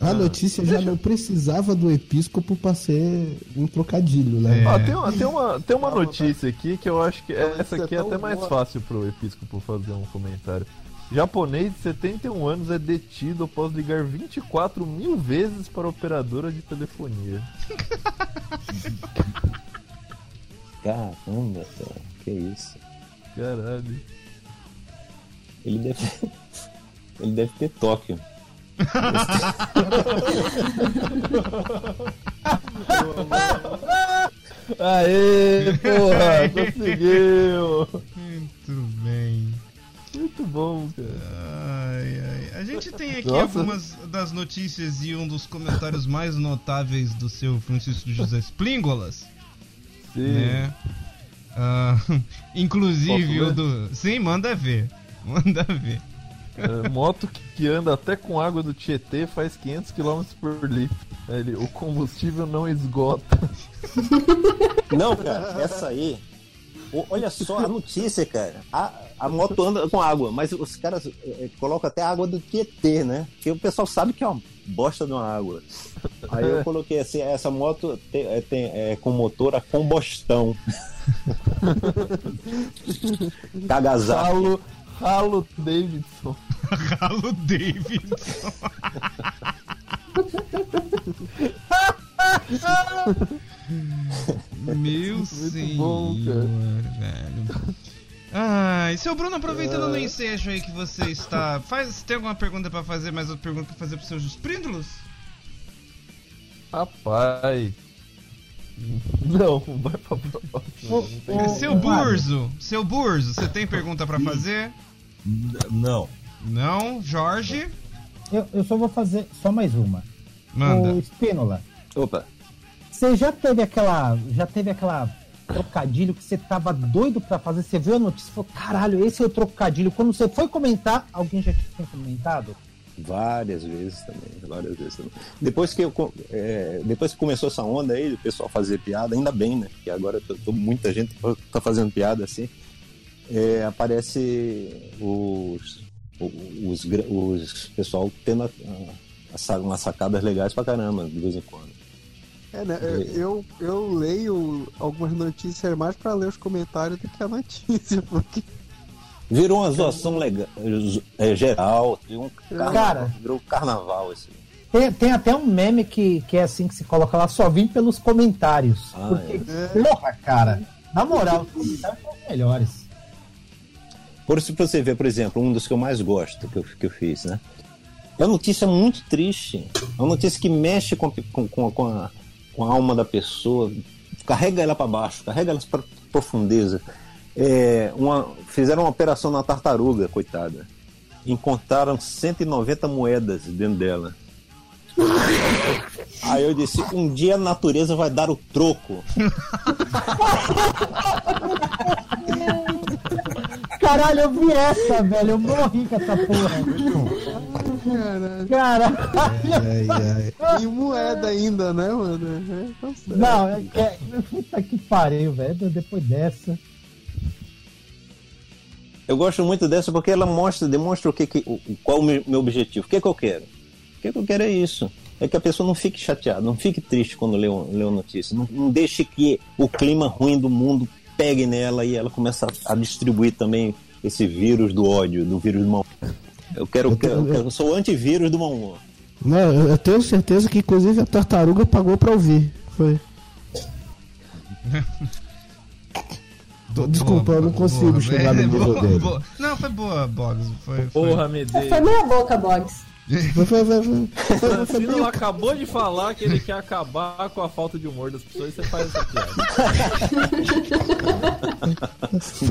a notícia já não precisava do episcopo pra ser um trocadilho, né? ó, tem, uma, tem, uma, tem uma notícia aqui que eu acho que essa aqui é até mais fácil pro episcopo fazer um comentário. Japonês de 71 anos é detido após ligar 24 mil vezes para a operadora de telefonia. Caramba, cara, que isso. Caralho. Ele deve, ele deve ter Tóquio. Aê, porra, conseguiu! Muito bem. Muito bom, cara. Ai, ai. A gente tem aqui Nossa. algumas das notícias e um dos comentários mais notáveis do seu Francisco José Splíngolas, Sim. né? Ah, inclusive o do. Sim, manda ver. Manda ver. É, moto que- que anda até com água do Tietê faz 500 km por litro. Ele, o combustível não esgota. Não, cara, essa aí. o- Olha só a notícia, cara. A, a moto anda com água, mas os caras eh, colocam até água do Tietê, né? Porque o pessoal sabe que é uma bosta de uma água. Aí eu coloquei assim: essa moto tem, é, tem- é com motor a combustão. Kagazaki. Ralo, ralo Davidson. Ralo Davidson. Meu senhor, bom, velho. Ai, seu Bruno, aproveitando no ensejo aí que você está. Faz, tem alguma pergunta pra fazer, mais outra pergunta pra fazer pros seus Spríndulos? Rapaz. Não, vai pra próxima. seu Burzo, seu Burzo, você tem pergunta pra fazer? Não. Não, Jorge? Eu, eu só vou fazer só mais uma. Manda. Ô, Spínola, Opa, você já teve aquela. Já teve aquela trocadilho que você tava doido pra fazer? Você viu a notícia e falou, caralho, esse é o trocadilho. Quando você foi comentar, alguém já tinha comentado? várias vezes também, várias vezes também. Depois que, eu, é, depois que começou essa onda aí, o pessoal fazer piada, ainda bem, né? Porque agora tô- tô- muita gente tá fazendo piada assim. É, aparece os, os, gra- os pessoal tendo a- a- a umas sacadas legais pra caramba, de vez em quando. É, né? Eu, eu leio algumas notícias mais pra ler os comentários do que a notícia, porque Virou uma zoação legal, é, geral, tem um carnaval, Cara. virou carnaval assim. Tem, tem até um meme que, que é assim que se coloca lá, só vim pelos comentários. Ah, porque, porra, cara, na moral, os comentários são os melhores. Por isso, pra você ver, por exemplo, um dos que eu mais gosto que eu, que eu fiz, né? É uma notícia muito triste. É uma notícia que mexe com, com, com, com a, com a alma da pessoa, carrega ela para baixo, carrega ela para profundeza. É, uma, fizeram uma operação na tartaruga, coitada. Encontraram 190 moedas dentro dela. Aí eu disse: um dia a natureza vai dar o troco. Caralho, eu vi essa, velho. Eu morri com essa porra. Caralho. Caralho. Ai, ai. E moeda ainda, né, mano? É, tá certo. Não, é, é, puta que pariu, velho. Depois dessa. Eu gosto muito dessa porque ela mostra, demonstra o que, que o, qual o meu objetivo. O que, que eu quero? O que, que eu quero é isso. É que a pessoa não fique chateada, não fique triste quando lê, lê uma notícia. Não, não deixe que o clima ruim do mundo pegue nela e ela começa a, distribuir também esse vírus do ódio, do vírus do mal. Eu quero, eu, quero, eu, quero- eu sou antivírus do mau humor. Não, eu tenho certeza que inclusive a tartaruga pagou pra ouvir. Foi. Desculpa, eu não consigo chegar no nível boa, dele. boa. Não, foi boa, Boggs. Foi, foi. Porra, Medeiros. Foi meia boca, Boggs. Francino acabou de falar que ele quer acabar com a falta de humor das pessoas e você faz essa piada.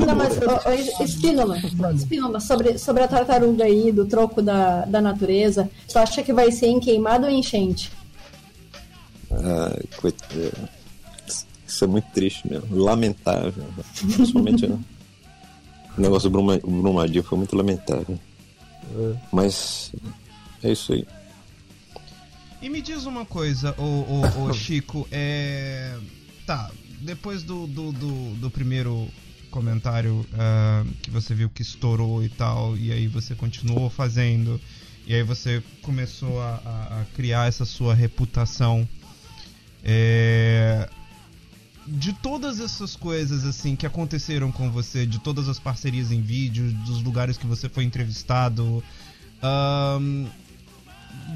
Não, mas, ô, ô, Espínola, Espínola, sobre, sobre a tartaruga aí, do troco da, da natureza, tu acha que vai ser em queimado ou enchente? Ah, é, Isso é muito triste mesmo. Lamentável. Principalmente o negócio do Brumadinho foi muito lamentável. Mas é isso aí. E me diz uma coisa, ô, ô, ô, Chico, é. Tá, depois do, do, do, do primeiro comentário ah, que você viu que estourou e tal, e aí você continuou fazendo, e aí você começou a, a- a criar essa sua reputação. É, de todas essas coisas assim que aconteceram com você, de todas as parcerias em vídeo, dos lugares que você foi entrevistado, ahn,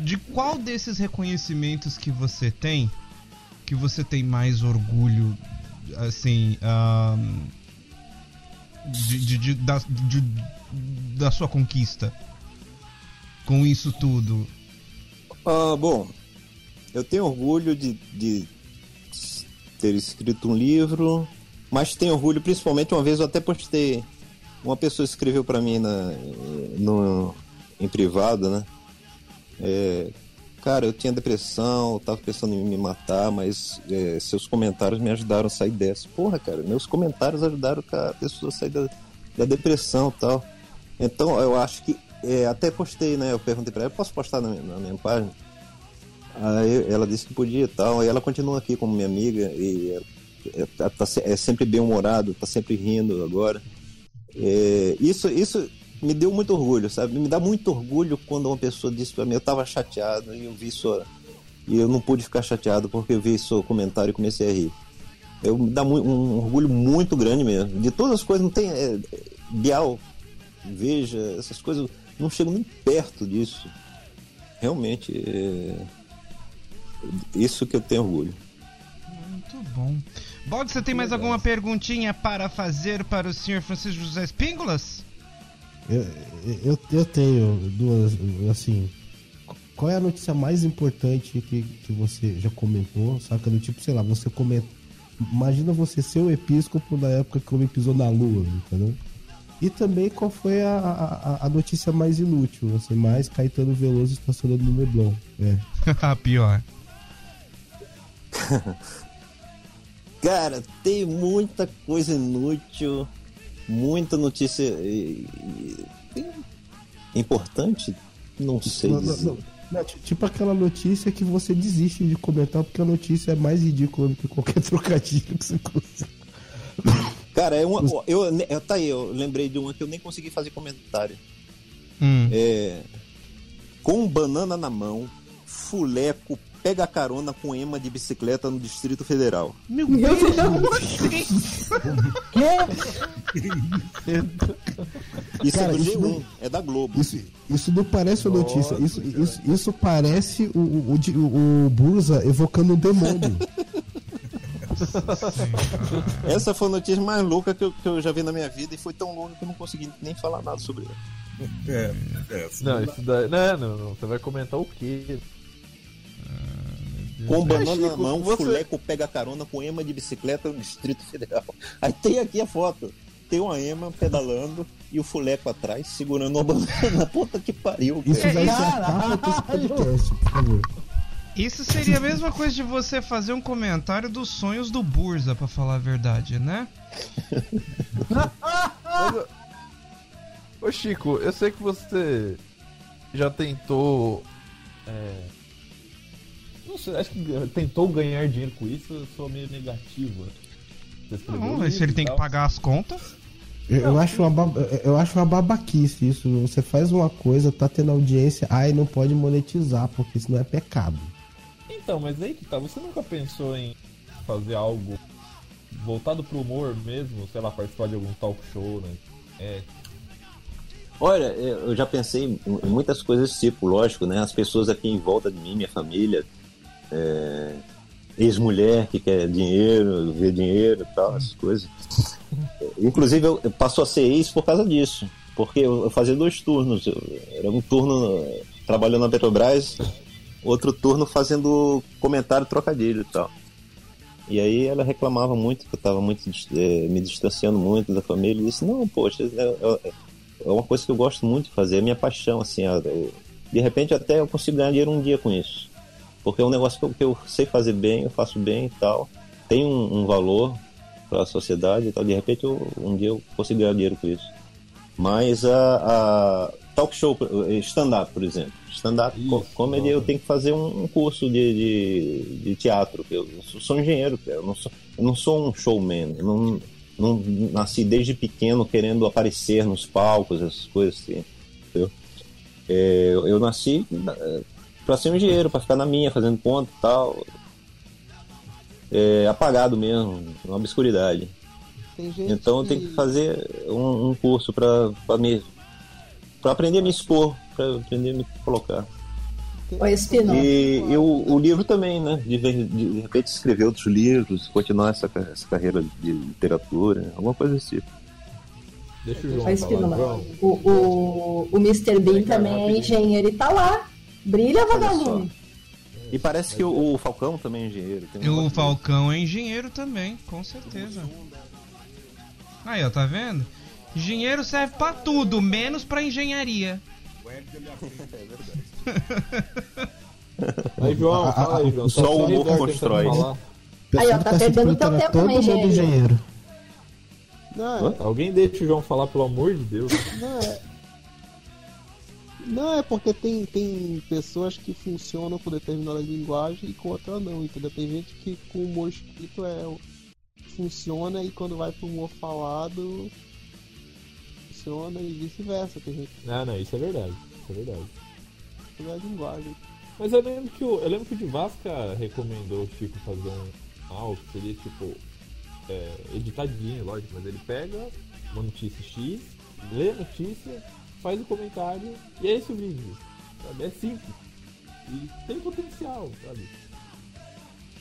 de qual desses reconhecimentos que você tem que você tem mais orgulho, assim, ahn, de, de- de- da, de- da sua conquista com isso tudo? Ah, bom, eu tenho orgulho de, de ter escrito um livro, mas tenho orgulho principalmente uma vez eu até postei. Uma pessoa escreveu para mim na, no, em privado, né? É, cara, eu tinha depressão, eu tava pensando em me matar, mas é, seus comentários me ajudaram a sair dessa. Porra, cara, meus comentários ajudaram a pessoa a sair da, da depressão tal. Então eu acho que. é, até postei, né? Eu perguntei pra ela, posso postar na, minha- na minha página? Aí ela disse que podia e tal. E ela continua aqui como minha amiga e é, tá- tá é sempre bem humorado, tá sempre rindo agora. É, isso, isso me deu muito orgulho, sabe? Me dá muito orgulho quando uma pessoa disse pra mim, eu tava chateado e eu vi sua. E eu não pude ficar chateado porque eu vi seu comentário e comecei a rir. Eu, me dá um orgulho muito grande mesmo. De todas as coisas, não tem. É, Bial, veja, essas coisas não chegam nem perto disso. Realmente, é, isso que eu tenho orgulho. Muito bom. Bog, você tem mais alguma perguntinha para fazer para o senhor Francisco José Espíngulas? Eu, eu, eu tenho duas, assim. Qual é a notícia mais importante que, que você já comentou? Saca? Do tipo, sei lá, você comenta. Imagina você ser o episcopo na época que o homem pisou na lua, entendeu? E também qual foi a, a, a notícia mais inútil, assim, mais Caetano Veloso estacionando no Leblon. É. Pior. Cara, tem muita coisa inútil, muita notícia e- e- importante. Não sei Não, dizer. não. Não, ti- tipo aquela notícia que você desiste de comentar porque a notícia é mais ridícula do que qualquer trocadilho que você consegue. Cara, é uma, eu, eu, tá aí, eu lembrei de uma que eu nem consegui fazer comentário. Hum. É, com banana na mão, fuleco pega carona com ema de bicicleta no Distrito Federal. Meu Deus, assim? Isso Cara, é do isso G1, não- é da Globo. Isso, isso não parece uma notícia. Isso, isso, isso parece o, o, o, o Burza evocando um demônio. Essa foi a notícia mais louca que eu, que eu já vi na minha vida e foi tão louca que eu não consegui nem falar nada sobre ela. É, é, Não, isso daí. Não, não, não. Você vai comentar o quê? Com banana na mão, você- fuleco pega carona com ema de bicicleta no Distrito Federal. Aí tem aqui a foto. Tem uma ema pedalando e o fuleco atrás segurando uma banana. Puta que pariu. Isso cara. vai ser a capa desse podcast, por favor. Isso seria a mesma coisa de você fazer um comentário dos sonhos do Burza, pra falar a verdade, né? Ô Chico, eu sei que você já tentou. é, Não sei, acho que tentou ganhar dinheiro com isso, eu sou meio escreveu Não, mas se ele tem que pagar as contas. Eu, eu acho uma, eu acho uma babaquice isso. Você faz uma coisa, tá tendo audiência, ai, não pode monetizar, porque isso não é pecado. Então, mas aí que tá, você nunca pensou em fazer algo voltado pro humor mesmo, sei lá, participar de algum talk show, né? É, Olha, eu já pensei em em muitas coisas desse tipo, lógico, né? As pessoas aqui em volta de mim, minha família, é, ex-mulher que quer dinheiro, ver dinheiro e tal, essas coisas. Inclusive, eu, eu passou a ser ex por causa disso. Porque eu, eu fazia dois turnos. eu- era um turno eh, trabalhando na Petrobras, outro turno fazendo comentário trocadilho e tal. E aí ela reclamava muito que eu estava muito é, me distanciando muito da família. E disse: Não, poxa, é, é, é, uma coisa que eu gosto muito de fazer, é minha paixão. assim. Eu, de repente até eu consigo ganhar dinheiro um dia com isso. Porque é um negócio que eu, que eu sei fazer bem, eu faço bem e tal. Tem um, um valor para a sociedade e tal. De repente eu, um dia eu consigo ganhar dinheiro com isso. Mas a, a talk show, stand-up, por exemplo. Stand-up comedy, eu tenho que fazer um, curso de, de, de teatro. Eu, sou engenheiro, eu não sou, eu não sou um showman. Eu não, não nasci desde pequeno querendo aparecer nos palcos, essas coisas assim. Entendeu? É, eu nasci para ser um engenheiro, para ficar na minha, fazendo conta e tal. É, apagado mesmo, uma obscuridade. Então eu tenho que fazer um, um curso para me para aprender a me expor, para aprender a me colocar. Oi, Espino. E, e o, o, livro também, né? De, de, de, repente escrever outros livros, continuar essa, essa carreira de literatura, alguma coisa desse tipo. Deixa o João falar, João. O, o, o Mr. Bean também é engenheiro e tá lá. Brilha, vagabundo. E parece que o, o, Falcão também é engenheiro. o Falcão é engenheiro também, com certeza. Aí, ó, tá vendo? Engenheiro serve pra tudo, menos pra engenharia. Aí, João, fala aí, João. Só o humor constrói. Aí, ó, tá perdendo teu tempo todo mundo engenheiro. Não, é... Alguém deixa o João falar, pelo amor de Deus. Não, é... Não, é porque tem, tem pessoas que funcionam com determinada linguagem e com outra não, entendeu? Tem gente que com humor escrito é funciona e quando vai pro humor falado funciona e vice-versa. Tem gente. Ah, não, isso é verdade. Isso é verdade. Isso é linguagem. Mas eu lembro que o, eu lembro que o Divasca recomendou o Chico fazer um algo que seria tipo é, editadinho, lógico, mas ele pega uma notícia X, lê a notícia, faz o um comentário e é esse o vídeo. Sabe? É simples. E tem potencial, sabe?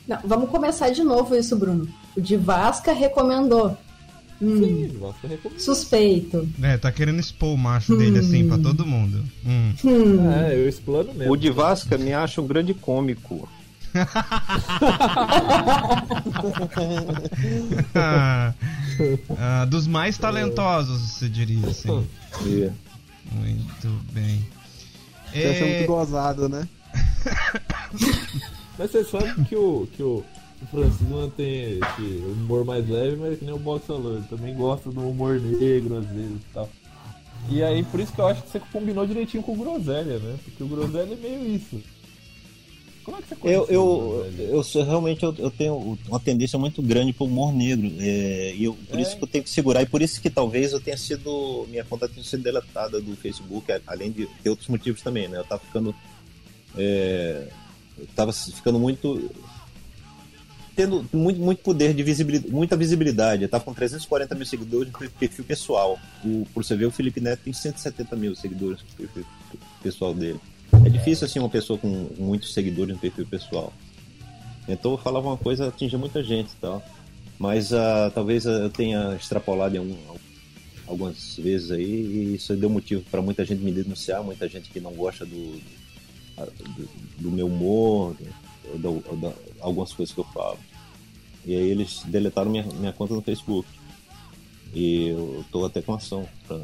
Não, vamos começar de novo isso, Bruno. O Divasca recomendou. Hum. Sim, Divasca recomendou. Suspeito. É, tá querendo expor o macho dele hum. assim pra todo mundo. Hum. Hum. É, eu explano mesmo. O Divasca me acha um grande cômico. ah, ah, dos mais talentosos, você diria assim. Yeah. Muito bem. Você é... acha muito gozado, né? Mas você sabe que o, que o, Francisco tem esse humor mais leve, mas que nem o Box falou, também gosta do humor negro às vezes e tal. E aí, por isso que eu acho que você combinou direitinho com o Groselha, né? Porque o Groselha é meio isso. Como é que você eu, eu, eu, realmente eu, eu, tenho uma tendência muito grande para o humor negro. É, e eu, por é. isso que eu tenho que segurar. E por isso que talvez eu tenha sido. Minha conta tenha sido deletada do Facebook, além de ter outros motivos também, né? Eu tava ficando. É, eu tava ficando muito. Tendo muito, muito poder de visibilidade, muita visibilidade. Eu tava com 340 mil seguidores no perfil pessoal. O, por você ver, o Felipe Neto tem 170 mil seguidores no perfil pessoal dele. É difícil assim uma pessoa com muitos seguidores no perfil pessoal. Então eu falava uma coisa atinge muita gente tal. Mas uh, talvez eu tenha extrapolado algum, algumas vezes aí e isso deu motivo para muita gente me denunciar, muita gente que não gosta do, do, do meu humor, do, do, algumas coisas que eu falo. E aí eles deletaram minha, minha conta no Facebook. E eu tô até com ação pra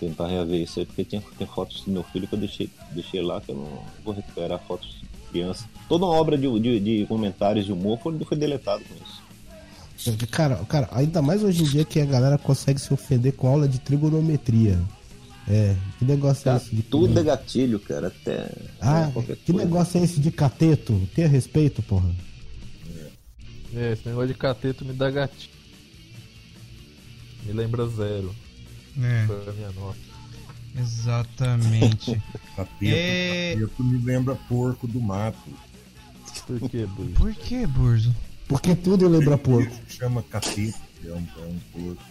tentar reaver isso aí, porque tem, tem fotos do meu filho que eu deixei, deixei lá, que eu não vou recuperar fotos de criança. Toda uma obra de, de, de comentários de humor foi, foi deletado com isso. Cara, cara, ainda mais hoje em dia que a galera consegue se ofender com aula de trigonometria. É, que negócio é esse? De... Tudo é gatilho, cara, até. Ah, que coisa. negócio é esse de cateto? Tenha respeito, porra. É, esse negócio de cateto me dá gatilho. Me lembra zero. É. Foi a minha nota. Exatamente. Cateto, é... cateto me lembra porco do mato. Por que, Burzo? Por que, Burzo? Porque tudo lembra porco. Chama cateto, é um, é um porco.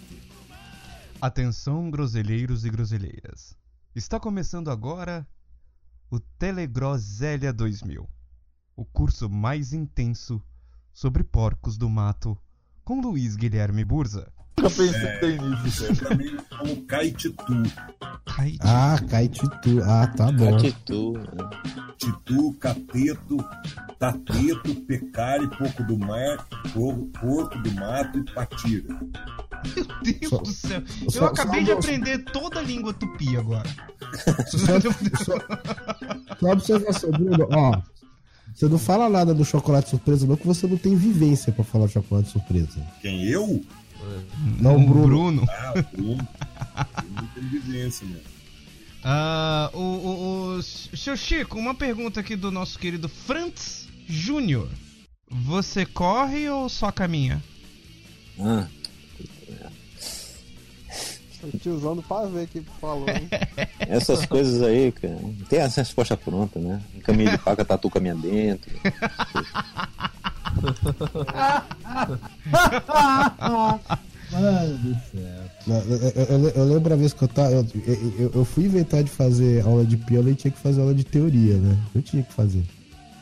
Atenção, groselheiros e groselheiras. Está começando agora o Telegroselha 2000, o curso mais intenso sobre porcos do mato, com Luiz Guilherme Burza. Nunca pensei é, nisso, cara. Pra mim, é o Caetitu. Caetitu. Ah, Caetitu. Ah, tá bom. Catitu. né? Titu, Cateto, Tateto, Pecari, Porco do Mar, Por- Porco do Mato e Patira. Meu Deus Só- do céu. Eu só- acabei só- de aprender toda a língua tupi agora. Só, só, observação, Bruno. Ó, você não fala nada do chocolate surpresa, não, que você não tem vivência pra falar de chocolate surpresa. Quem eu? Não, o Bruno. Bruno. Ah, o Bruno. Né? Ah, o, o, o seu Chico, uma pergunta aqui do nosso querido Frantz Júnior. Você corre ou só caminha? Ah, O tiozão do pavê que falou, hein? essas coisas aí, cara. Tem essa resposta pronta, né? Caminho de faca, tatu caminha dentro. Mano do céu. Eu, eu- eu- lembro a vez que eu tava. Eu, eu- eu fui inventar de fazer aula de piano e tinha que fazer aula de teoria, né? Eu tinha que fazer.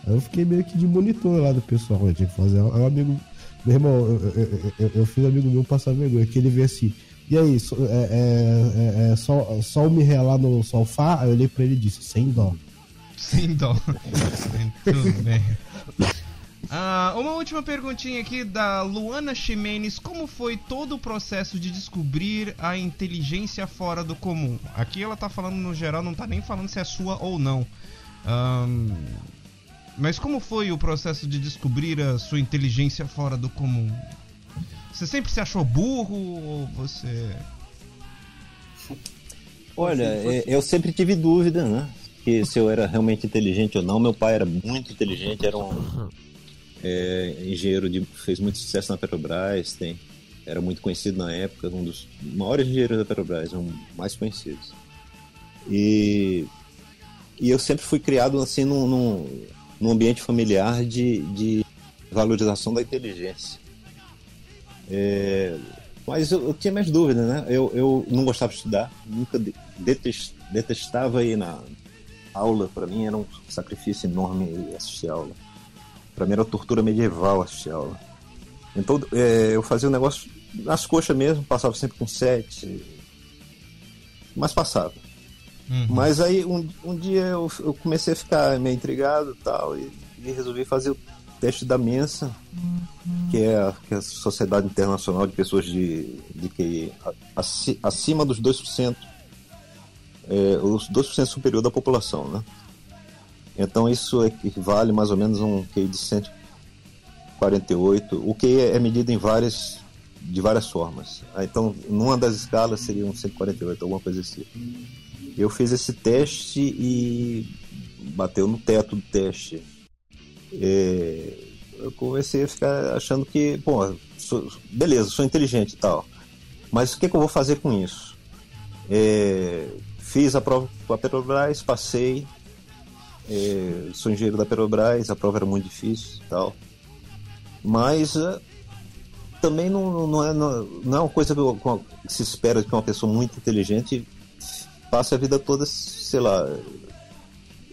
Aí eu fiquei meio que de monitor lá do pessoal, eu tinha que fazer. Aí um amigo. Meu irmão, eu, eu, eu- eu fiz um amigo meu passar vergonha, que ele veio assim. E aí, so- é, é, é, é, só, só me relar no sofá? Aí eu olhei pra ele e disse, sem dó. Sem dó. Muito bem. Ah, uma última perguntinha aqui da Luana Ximenes. Como foi todo o processo de descobrir a inteligência fora do comum? Aqui ela tá falando no geral, não tá nem falando se é sua ou não. Ahn, mas como foi o processo de descobrir a sua inteligência fora do comum? Você sempre se achou burro ou você. Olha, é, eu sempre tive dúvida, né? Que se eu era realmente inteligente ou não. Meu pai era muito inteligente, era um é, engenheiro de fez muito sucesso na Petrobras, tem era muito conhecido na época, um dos maiores engenheiros da Petrobras, um mais conhecidos. E e eu sempre fui criado assim num, num, num ambiente familiar de, de valorização da inteligência. É, mas eu, eu tinha minhas dúvidas, né? Eu, eu não gostava de estudar, nunca de- detes- detestava ir na aula. Para mim era um sacrifício enorme ir assistir aula. Para mim era tortura medieval assistir aula. Então é, eu fazia o negócio nas coxas mesmo, passava sempre com sete, mas passava. Uhum. Mas aí um, um dia eu, eu comecei a ficar meio intrigado e tal, e, e resolvi fazer o teste da Mensa, que é, a, que é a Sociedade Internacional de Pessoas de, de QI acima dos 2%, é, os 2% superior da população, né? Então isso equivale mais ou menos a um QI de 148. O QI é medido em várias de várias formas. Ah, Então, numa das escalas seria um 148, alguma coisa assim. Eu fiz esse teste e bateu no teto do teste. É, eu comecei a ficar achando que, pô, sou- beleza, sou inteligente e tal, mas o que, que eu vou fazer com isso? É, fiz a prova com a Petrobras, passei, é, sou engenheiro da Petrobras, a prova era muito difícil tal, mas é, também não, não, é, não, não é uma coisa que, se espera que uma pessoa muito inteligente passe a vida toda, sei lá,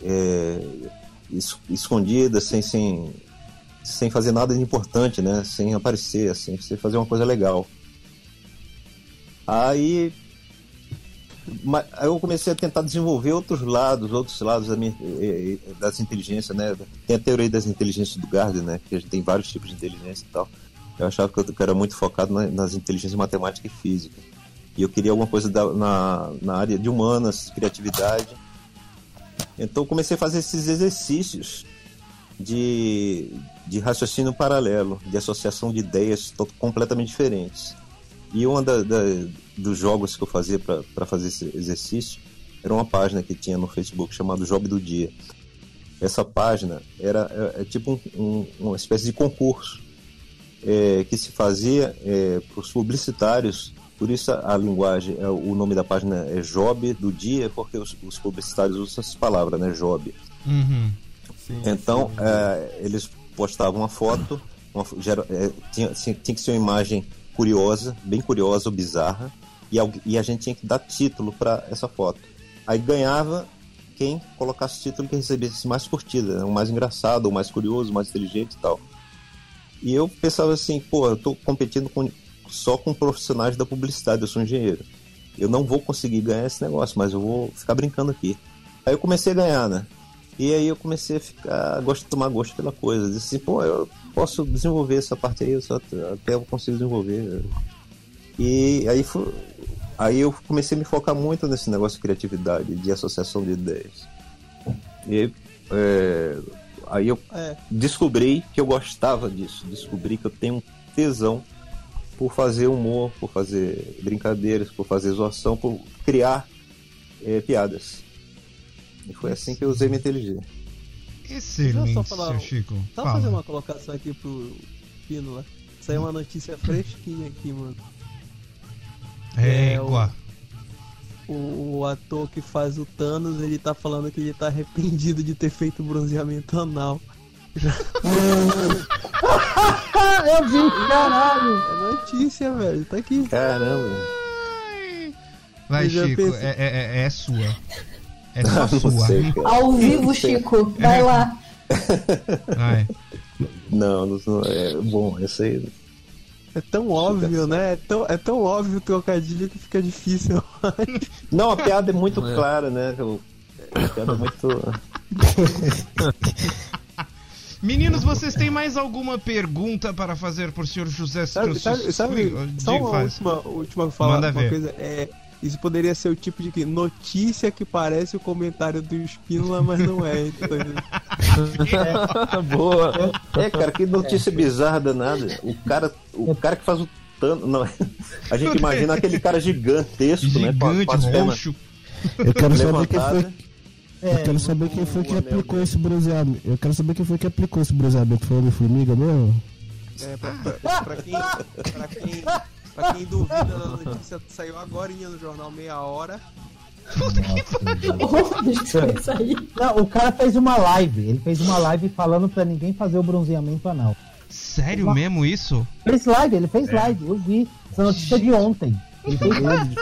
é, es- escondida, sem, sem, sem fazer nada de importante, né? Sem aparecer, assim, sem fazer uma coisa legal. Aí eu comecei a tentar desenvolver outros lados, outros lados da minha, eh, eh, das inteligências, né? Tem a teoria das inteligências do Gardner, né? Que a gente tem vários tipos de inteligência e tal. Eu achava que eu, era muito focado na- nas inteligências matemática e física. E eu queria alguma coisa da- na, na área de humanas, criatividade. Então comecei a fazer esses exercícios de, de raciocínio paralelo, de associação de ideias completamente diferentes. E um dos jogos que eu fazia para fazer esse exercício era uma página que tinha no Facebook chamada Job do Dia. Essa página era é, é tipo um- um- uma espécie de concurso é, que se fazia para os publicitários. Por isso a, a linguagem, é, o nome da página é Job do Dia, porque os, os publicitários usam essa palavra, né? Job. Uhum. Sim, Então, sim. é, eles postavam uma foto, uma gera- é, tinha, tinha, tinha que ser uma imagem curiosa, bem curiosa ou bizarra, e, e a gente tinha que dar título para essa foto. Aí ganhava quem colocasse título que recebesse mais curtida, né? o mais engraçado, o mais curioso, o mais inteligente e tal. E eu pensava assim, pô, eu tô competindo com, só com profissionais da publicidade, eu sou engenheiro. eu não vou conseguir ganhar esse negócio, mas eu vou ficar brincando aqui. Aí eu comecei a ganhar, né? E aí eu comecei a ficar, gosto de tomar gosto pela coisa. Disse assim, pô, eu posso desenvolver essa parte aí, eu só até eu consigo desenvolver. E aí foi, aí eu comecei a me focar muito nesse negócio de criatividade, de associação de ideias. E é, aí eu É. descobri que eu gostava disso, descobri que eu tenho um tesão por fazer humor, por fazer brincadeiras, por fazer zoação, por criar é, piadas. E foi assim que eu usei minha inteligência. Excelente, só falar seu Chico. Só Fala. fazer uma colocação aqui pro Pínola. Saiu uma notícia fresquinha aqui, mano. Égua. O, o ator que faz o Thanos, ele tá falando que ele tá arrependido de ter feito bronzeamento anal. Eu vi, caralho! É notícia, velho. Tá aqui. Caramba! Vai, Chico, pensei- é, é, é- é sua. É só sua. sei, cara. Ao vivo, Chico. Vai lá. Vai. Não, não, é bom, esse aí. É tão óbvio, né? É tão, é tão óbvio o trocadilho que fica difícil. Não, a piada é muito clara, né? A piada é muito. Meninos, vocês têm mais alguma pergunta para fazer por senhor José Sabe, sabe, sabe só uma última, última fala, Manda uma ver. coisa. É, isso poderia ser o tipo de notícia que parece o comentário do Espínola, mas não é. entendeu? Boa. É, cara, que notícia bizarra danada. O cara, o cara que faz o Thanos. Não, a gente imagina aquele cara gigantesco, né? com Gigante, com as pernas roxo. Eu quero saber quem foi. Eu quero saber quem foi que aplicou esse bronzeamento. Eu quero saber quem foi que aplicou esse bronzeamento. Foi o Homem-Formiga mesmo? É, pra, pra- pra quem, pra, quem, pra quem duvida da notícia, saiu agora no jornal Meia Hora. Deixa eu sair. Não, o cara fez uma live. Ele fez uma live falando pra ninguém fazer o bronzeamento anal. Sério mesmo isso? Fez live, ele fez live, eu vi. Essa notícia é de ontem. Ele fez live.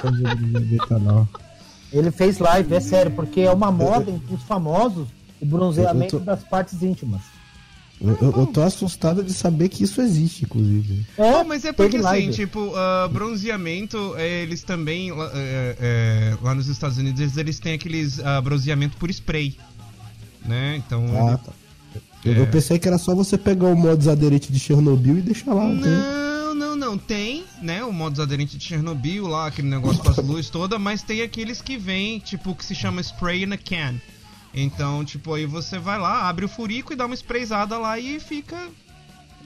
Ele fez live, é sério, porque é uma moda entre os famosos o bronzeamento tô- das partes íntimas. Eu, eu- eu tô assustado de saber que isso existe, inclusive. É, mas é porque assim, live. tipo, ah, bronzeamento, eh, eles também, lá- eh, eh, lá nos Estados Unidos, eles, eles têm aqueles ah, bronzeamento por spray. Né? Então. Ah, tá. Eu, eu É. pensei que era só você pegar o modo aderente de Chernobyl e deixar lá. Não, não, não. Tem, né? O modo aderente de Chernobyl lá, aquele negócio com as luzes toda, mas tem aqueles que vêm, tipo, que se chama spray in a can. Então, tipo, aí você vai lá, abre o furico e dá uma sprayzada lá e fica.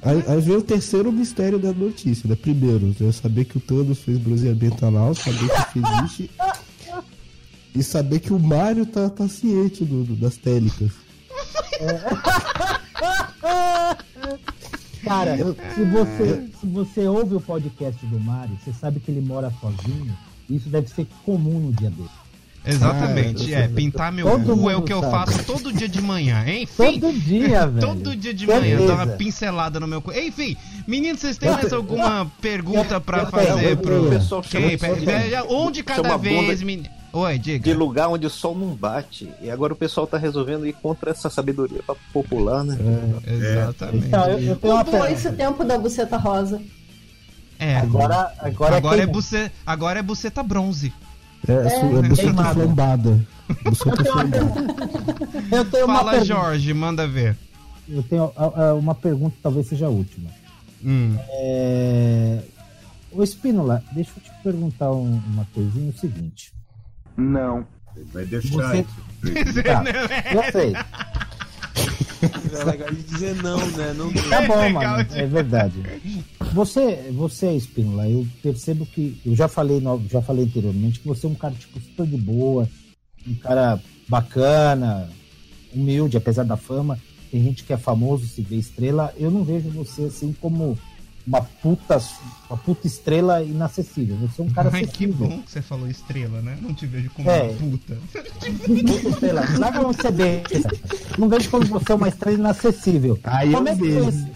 Aí, aí vem o terceiro mistério da notícia, né? Primeiro, eu saber que o Thanos fez bronzeamento anal, saber que isso existe. e saber que o Mario tá, tá ciente do, do- das técnicas. Cara, se você, se você ouve o podcast do Mário, você sabe que ele mora sozinho. Isso deve ser comum no dia dele. Exatamente, Ah, é. Pintar meu Todo cu é o que eu sabe. faço todo dia de manhã, enfim. Todo dia, velho. Todo dia de manhã, eu dou uma pincelada no meu cu. Enfim, meninos, vocês têm mais alguma pergunta pra eu fazer pro. O pessoal de- Onde cada vez, menino? Oi, de diga. lugar onde o sol não bate. E agora o pessoal tá resolvendo ir contra essa sabedoria popular, né? Exatamente. Então, eu, eu tenho uma esse pergunta. tempo da buceta rosa. É. Agora, agora, Agora é, buce... agora é buceta bronze. É, é, é buceta queimado. flambada. Buceta flambada. Eu tenho uma Fala, pergunta. Jorge, manda ver. Eu tenho ah, ah, uma pergunta, talvez seja a última. Hum. É... Ô Espínola, deixa eu te perguntar um- uma coisinha, o seguinte. Vai deixar Você- isso. Tá, eu sei. É legal de dizer não, né? Não Tá bom, legal mano, de- é verdade. Você, você, Espínola, eu percebo que eu já falei, já falei anteriormente que você é um cara tipo super de boa, um cara bacana, humilde, apesar da fama. Tem gente que é famoso, se vê estrela. Eu não vejo você assim como uma puta, uma puta estrela inacessível. Você é um cara Ai, que acessível. bom que você falou estrela, né? Não te vejo como É. uma puta. Puta estrela. Lá pra você. Não vejo como você é uma estrela inacessível. Aí como eu é que foi vejo. esse,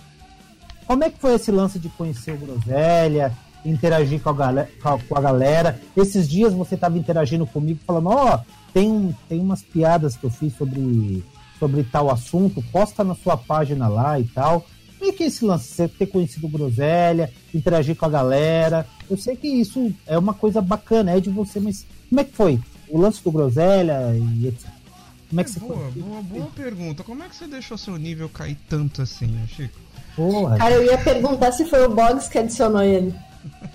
Como é que foi esse lance de conhecer o Groselha, interagir com a, galera, com a galera? Esses dias você estava interagindo comigo, falando, ó, tem, um- tem umas piadas que eu fiz sobre, sobre tal assunto, posta na sua página lá e tal. Como é que é esse lance? Você ter conhecido o Groselha, interagir com a galera. Eu sei que isso é uma coisa bacana, é de você, mas como é que foi? O lance do Groselha e etc. Como é que você boa, foi? boa, boa pergunta. Como é que você deixou seu nível cair tanto assim, né, Chico? Porra, Cara, eu ia perguntar se foi o Boggs que adicionou ele.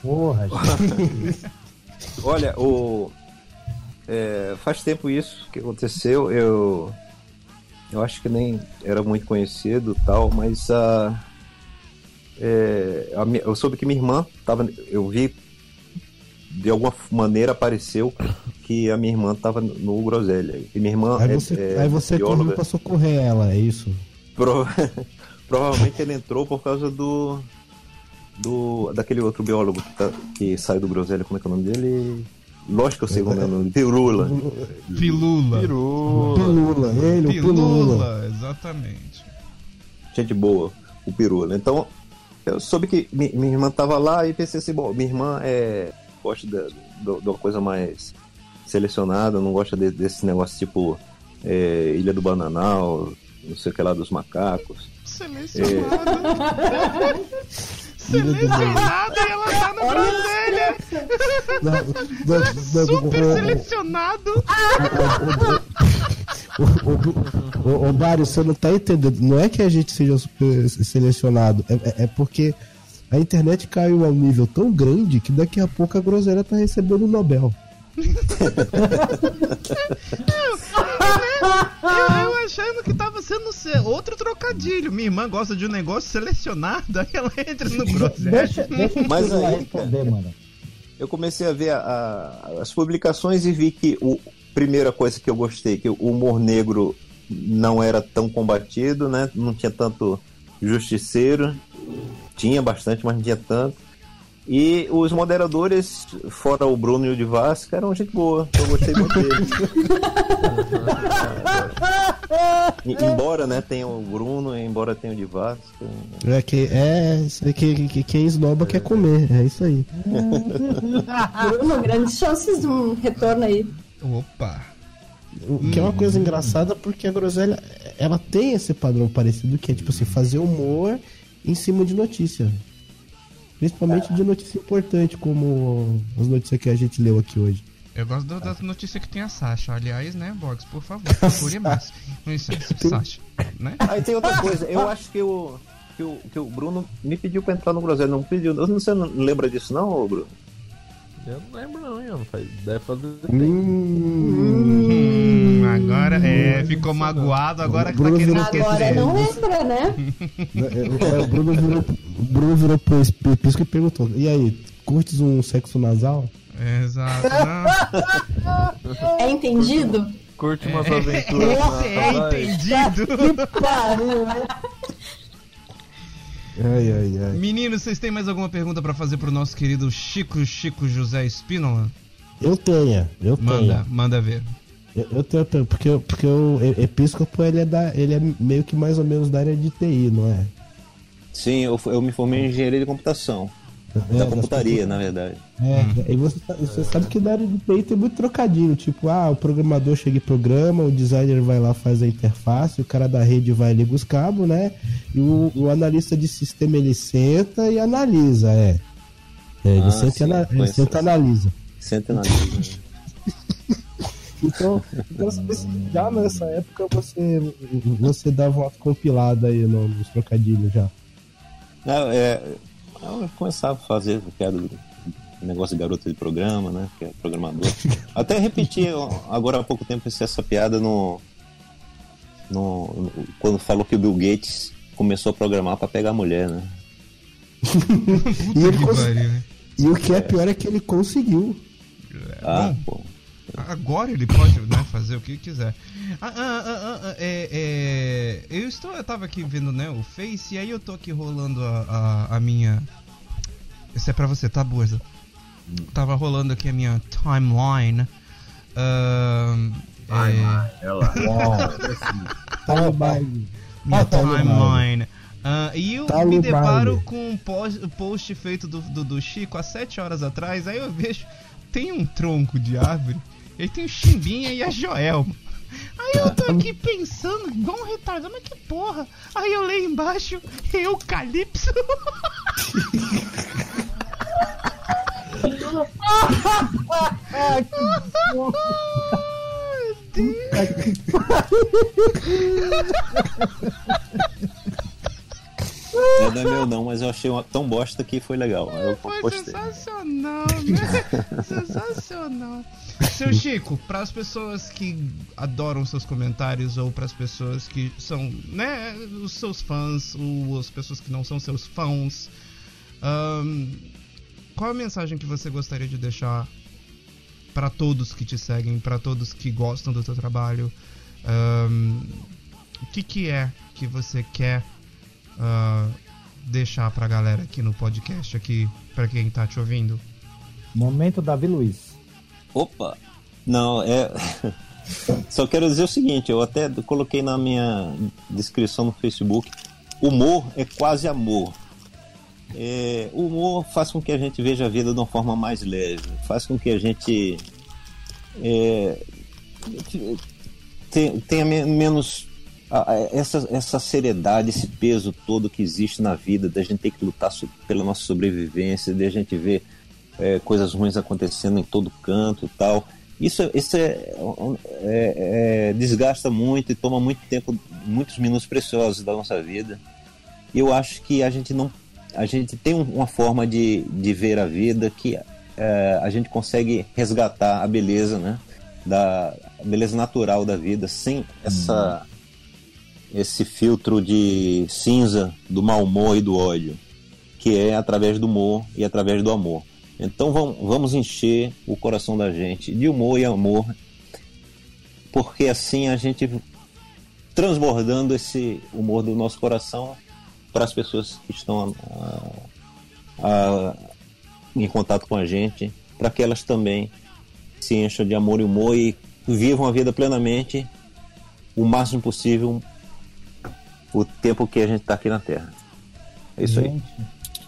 porra, gente. Olha, o. é, faz tempo isso que aconteceu. Eu. Eu acho que nem era muito conhecido tal, mas a. é, a mi- eu soube que minha irmã tava. Eu vi. De alguma maneira apareceu que a minha irmã tava no Groselha. E minha irmã Aí é- você, é aí você correu pra socorrer ela, é isso? Pro- Provavelmente ele entrou por causa do. do daquele outro biólogo que, tá- que saiu do Groselha, como é que é o nome dele? Lógico que eu sei como é o nome, Pirula. Pilula. Pilula, ele, o Pilula. Pilula, exatamente. Gente boa, o Pirula. Então, eu soube que mi- minha irmã tava lá e pensei assim, bom, minha irmã é, gosta da- do- de uma coisa mais selecionada, não gosta de- desse negócio tipo é, Ilha do Bananal, não sei o que lá dos macacos. Selecionado. Selecionado e ela tá no não, não, Super o- selecionado. o- o- o- Ô, Mário, você não tá entendendo. Não é que a gente seja super selecionado, é, é- é porque a internet caiu a um nível tão grande que daqui a pouco a groselha tá recebendo o Nobel. Eu, eu achando que tava sendo se- outro trocadilho. Minha irmã gosta de um negócio selecionado, aí ela entra no Groselha. Deixa, deixa eu Mas Mas aí, responder, mano. eu comecei a ver a- a- as publicações e vi que o primeira coisa que eu gostei que o humor negro não era tão combatido, né? Não tinha tanto justiceiro, tinha bastante, mas não tinha tanto. E os moderadores, fora o Bruno e o de Vasco, eram gente boa. Eu gostei muito deles. E- embora, né, tenha o Bruno, embora tenha o de Vasco. É, que, é que, que quem esnoba quer comer, é isso aí. Bruno, grandes chances de um retorno aí. Opa. O que é uma coisa engraçada porque a groselha ela tem esse padrão parecido que é tipo assim, fazer humor em cima de notícia. Principalmente de notícia importante, como as notícias que a gente leu aqui hoje. Eu gosto do- das notícias que tem a Sasha. Aliás, né, Box, por favor, procure mais. Com licença, Sasha. Né? Aí tem outra coisa, eu acho que o, que o, que o Bruno me pediu pra entrar no Groselha, não pediu. Você não lembra disso, não, Bruno? Eu não lembro não, hein? Não faz, deve fazer Hum, agora é, ficou magoado, agora que tá Bruno querendo Agora não lembra, né? É, o Bruno virou, o Bruno virou pro Pisco e perguntou: E aí, curtes um sexo nasal? Exato. É entendido? Curte umas aventuras na Esse é entendido. Pariu, né? Ai, ai, ai. Meninos, vocês têm mais alguma pergunta pra fazer pro nosso querido Chico Chico José Espínola? Eu tenho, eu Manda, tenho. manda ver. Eu, eu tenho, eu tenho, porque, porque o e- episcopo ele é, da, ele é meio que mais ou menos da área de TI, não é? Sim, eu, eu me formei em engenharia de computação. É, Da das computaria, na verdade. É, e você, sa- você sabe que na área de TI tem muito trocadilho, tipo, ah, o programador chega e programa, o designer vai lá faz a interface, o cara da rede vai e liga os cabos, né? E o, o analista de sistema ele senta e analisa, é. É, ele Ah, senta, sim, e ana- ele senta e analisa. Senta na Então, então já nessa época você, você dava uma compilada aí no- nos trocadilhos já. Não, é, eu começava a fazer piada do negócio de garota de programa, né? Que é programador. Até repeti agora há pouco tempo essa piada no, no, no- quando falou que o Bill Gates começou a programar pra pegar mulher, né? E, cons- né? e o que é pior é que ele conseguiu. Ah, bom. pô. Agora ele pode né, fazer o que quiser. Ah, ah, ah, ah, ah, é, é, eu estou, eu tava aqui vendo né, o Face e aí eu tô aqui rolando a, a, a minha. Isso é pra você, tá, Burza? Tava rolando aqui a minha timeline. É, Ela. Tá no baile. minha Ah, tá no timeline. Ah, e eu Tá me deparo com um post, um post feito do, do, do Chico há 7 horas atrás. Aí eu vejo, tem um tronco de árvore Ele tem o Chimbinha e a Joelma. Aí eu tô aqui pensando, igual um retardado, mas que porra? Aí eu leio embaixo, Eucalipso. Ah, que bom. Não é meu não, mas eu achei uma- tão bosta que foi legal. Eu Foi postei. sensacional, né? sensacional. Seu Chico, para as pessoas que adoram seus comentários ou para as pessoas que são, né, os seus fãs ou as pessoas que não são seus fãs, ahn, qual a mensagem que você gostaria de deixar para todos que te seguem, para todos que gostam do teu trabalho? Ahn, o que que é que você quer ah, deixar pra galera aqui no podcast, aqui, pra quem tá te ouvindo? Momento Davi Luiz. Opa! Não, é. Só quero dizer o seguinte, eu até coloquei na minha descrição no Facebook. Humor é quase amor. É, o humor faz com que a gente veja a vida de uma forma mais leve, faz com que a gente é, te- tenha me- menos a- a- essa, essa seriedade, esse peso todo que existe na vida, da gente ter que lutar pela nossa sobrevivência, de a gente ver é, coisas ruins acontecendo em todo canto tal. Isso, isso é, é- é- desgasta muito e toma muito tempo, muitos minutos preciosos da nossa vida. E eu acho que a gente não, a gente tem um- uma forma de, de ver a vida que é, a gente consegue resgatar a beleza, né? Da a beleza natural da vida sem essa esse filtro de cinza do mau humor e do ódio, que é através do humor e através do amor. Então vamos, encher o coração da gente de humor e amor, porque assim a gente transbordando esse humor do nosso coração para as pessoas que estão ah, ah, em contato com a gente, para que elas também se encham de amor e humor e vivam a vida plenamente o máximo possível o tempo que a gente está aqui na Terra. É isso aí. Gente,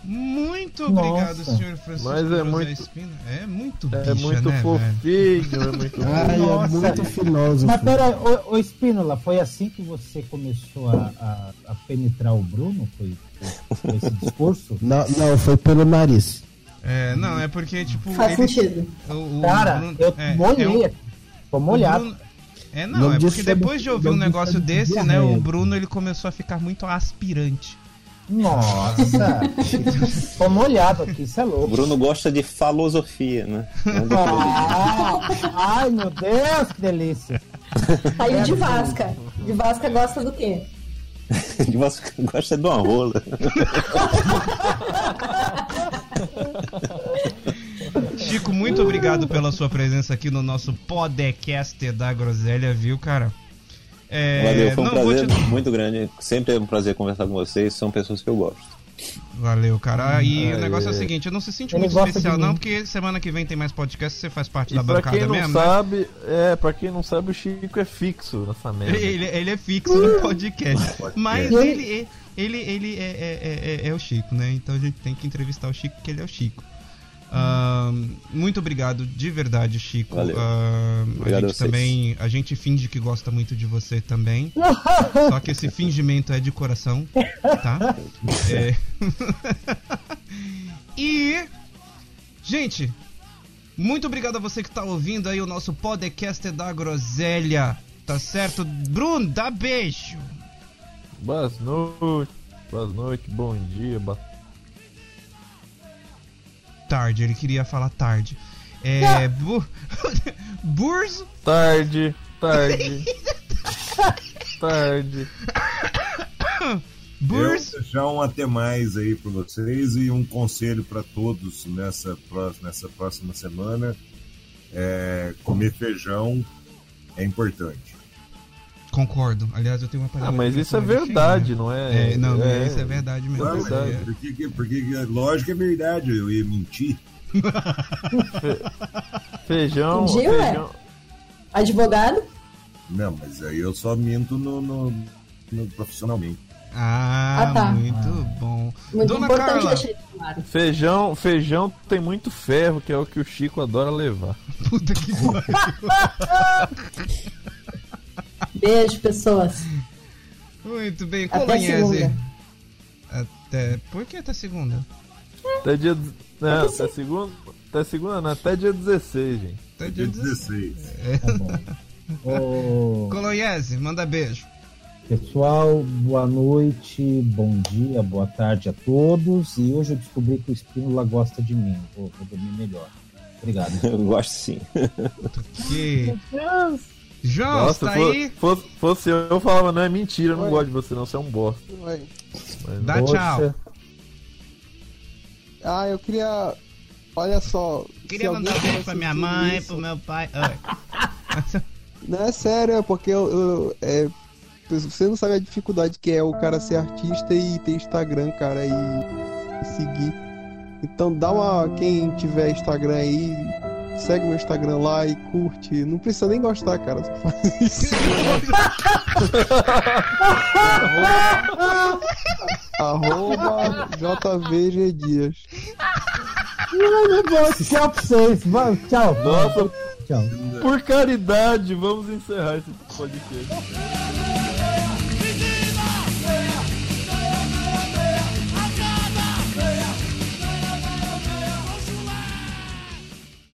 Muito Nossa. obrigado, senhor Francisco Mas é José muito- Espina. É muito É bicha, muito né, velho? fofinho, é muito Ai, é Nossa. muito filósofo. Mas pera, ô, ô Espínola, foi assim que você começou a, a, a penetrar o Bruno? Foi, foi esse discurso? Não, não, foi pelo nariz. É, não, é porque, tipo. Faz ele- sentido. o- o Cara, Bruno- eu é, molhei é. Tô o molhado. Bruno- É, não, Não é porque depois de ouvir um negócio desse, né, o Bruno ele começou a ficar muito aspirante. Nossa! Tô molhado aqui, isso é O louco. Bruno gosta de filosofia, né? Ah, ai, meu Deus, que delícia. Aí o de Vasca. De Vasca gosta do quê? de- você gosta de uma rola. Chico, muito obrigado pela sua presença aqui no nosso podcast da Groselha, viu, cara? É, Valeu, foi um não, prazer te- muito grande. Sempre é um prazer conversar com vocês. São pessoas que eu gosto. Valeu, cara. E o Ai, negócio é o seguinte, eu não se sente Ele muito especial não, porque semana que vem tem mais podcast, você faz parte E da pra bancada quem não mesmo, né? sabe, é, pra quem não sabe, o Chico é fixo nessa merda. Ele, ele é fixo no podcast. Mas Ele- ele, ele, ele é, é, é, é- é o Chico, né? Então a gente tem que entrevistar o Chico, porque ele é o Chico. Muito obrigado, de verdade, Chico. Valeu. A Obrigado a gente vocês. também. A gente finge que gosta muito de você também. só que esse fingimento é de coração, tá? É. e. Gente, muito obrigado a você que tá ouvindo aí o nosso podcast da Groselha. Tá certo? Bruno, dá beijo. Boas noites, boas noites, bom dia, boa Tarde, ele queria falar tarde. É. Bu... Burzo. tarde, tarde, tarde. Burzo. Eu já um até mais aí para vocês e um conselho para todos nessa, pró- nessa próxima semana. É, comer feijão é importante. Concordo. Aliás, eu tenho uma Ah, panela mas isso é verdade, não é? É, não, isso é verdade mesmo. Ah, mas verdade. É. Por que, que- por que, que- lógico que é verdade, eu ia mentir. Feijão, Entendi, ué. feijão. Advogado? Não, mas aí eu só minto no, no- no- profissionalmente. Ah, Ah, tá. muito bom. Muito Dona importante Carla. deixar isso claro. Feijão, feijão tem muito ferro, que é o que o Chico adora levar. Puta que pariu. Beijo, pessoas. Muito bem, Até Colonhese. segunda. Até. Por que até segunda? Até dia. Não, até segunda. Até segunda, não, até dia 16, gente. Até Dia dia 16. 16. Tá bom. Manda beijo. pessoal, boa noite, bom dia, boa tarde a todos. E hoje eu descobri que o Espínola gosta de mim. Vou, vou dormir melhor. Obrigado. Eu gosto sim. Que. João, Nossa, está fo- aí? fosse, fosse eu, eu falava, não é mentira, eu não Oi. gosto de você, não, você é um bosta. Mas- Dá tchau. Poxa, Ah, eu queria. Olha só. Queria mandar um beijo tá pra minha mãe, isso- pro meu pai. Não, é sério, é porque eu, eu- é, você não sabe a dificuldade que é o cara ser artista e ter Instagram, cara, e, e seguir. Então dá uma. Quem tiver Instagram aí, segue meu Instagram lá e curte. Não precisa nem gostar, cara. Só faz isso. Arroba JVG Dias. Tchau pra vocês. Tchau. Nossa, Tchau. por caridade, vamos encerrar esse podcast.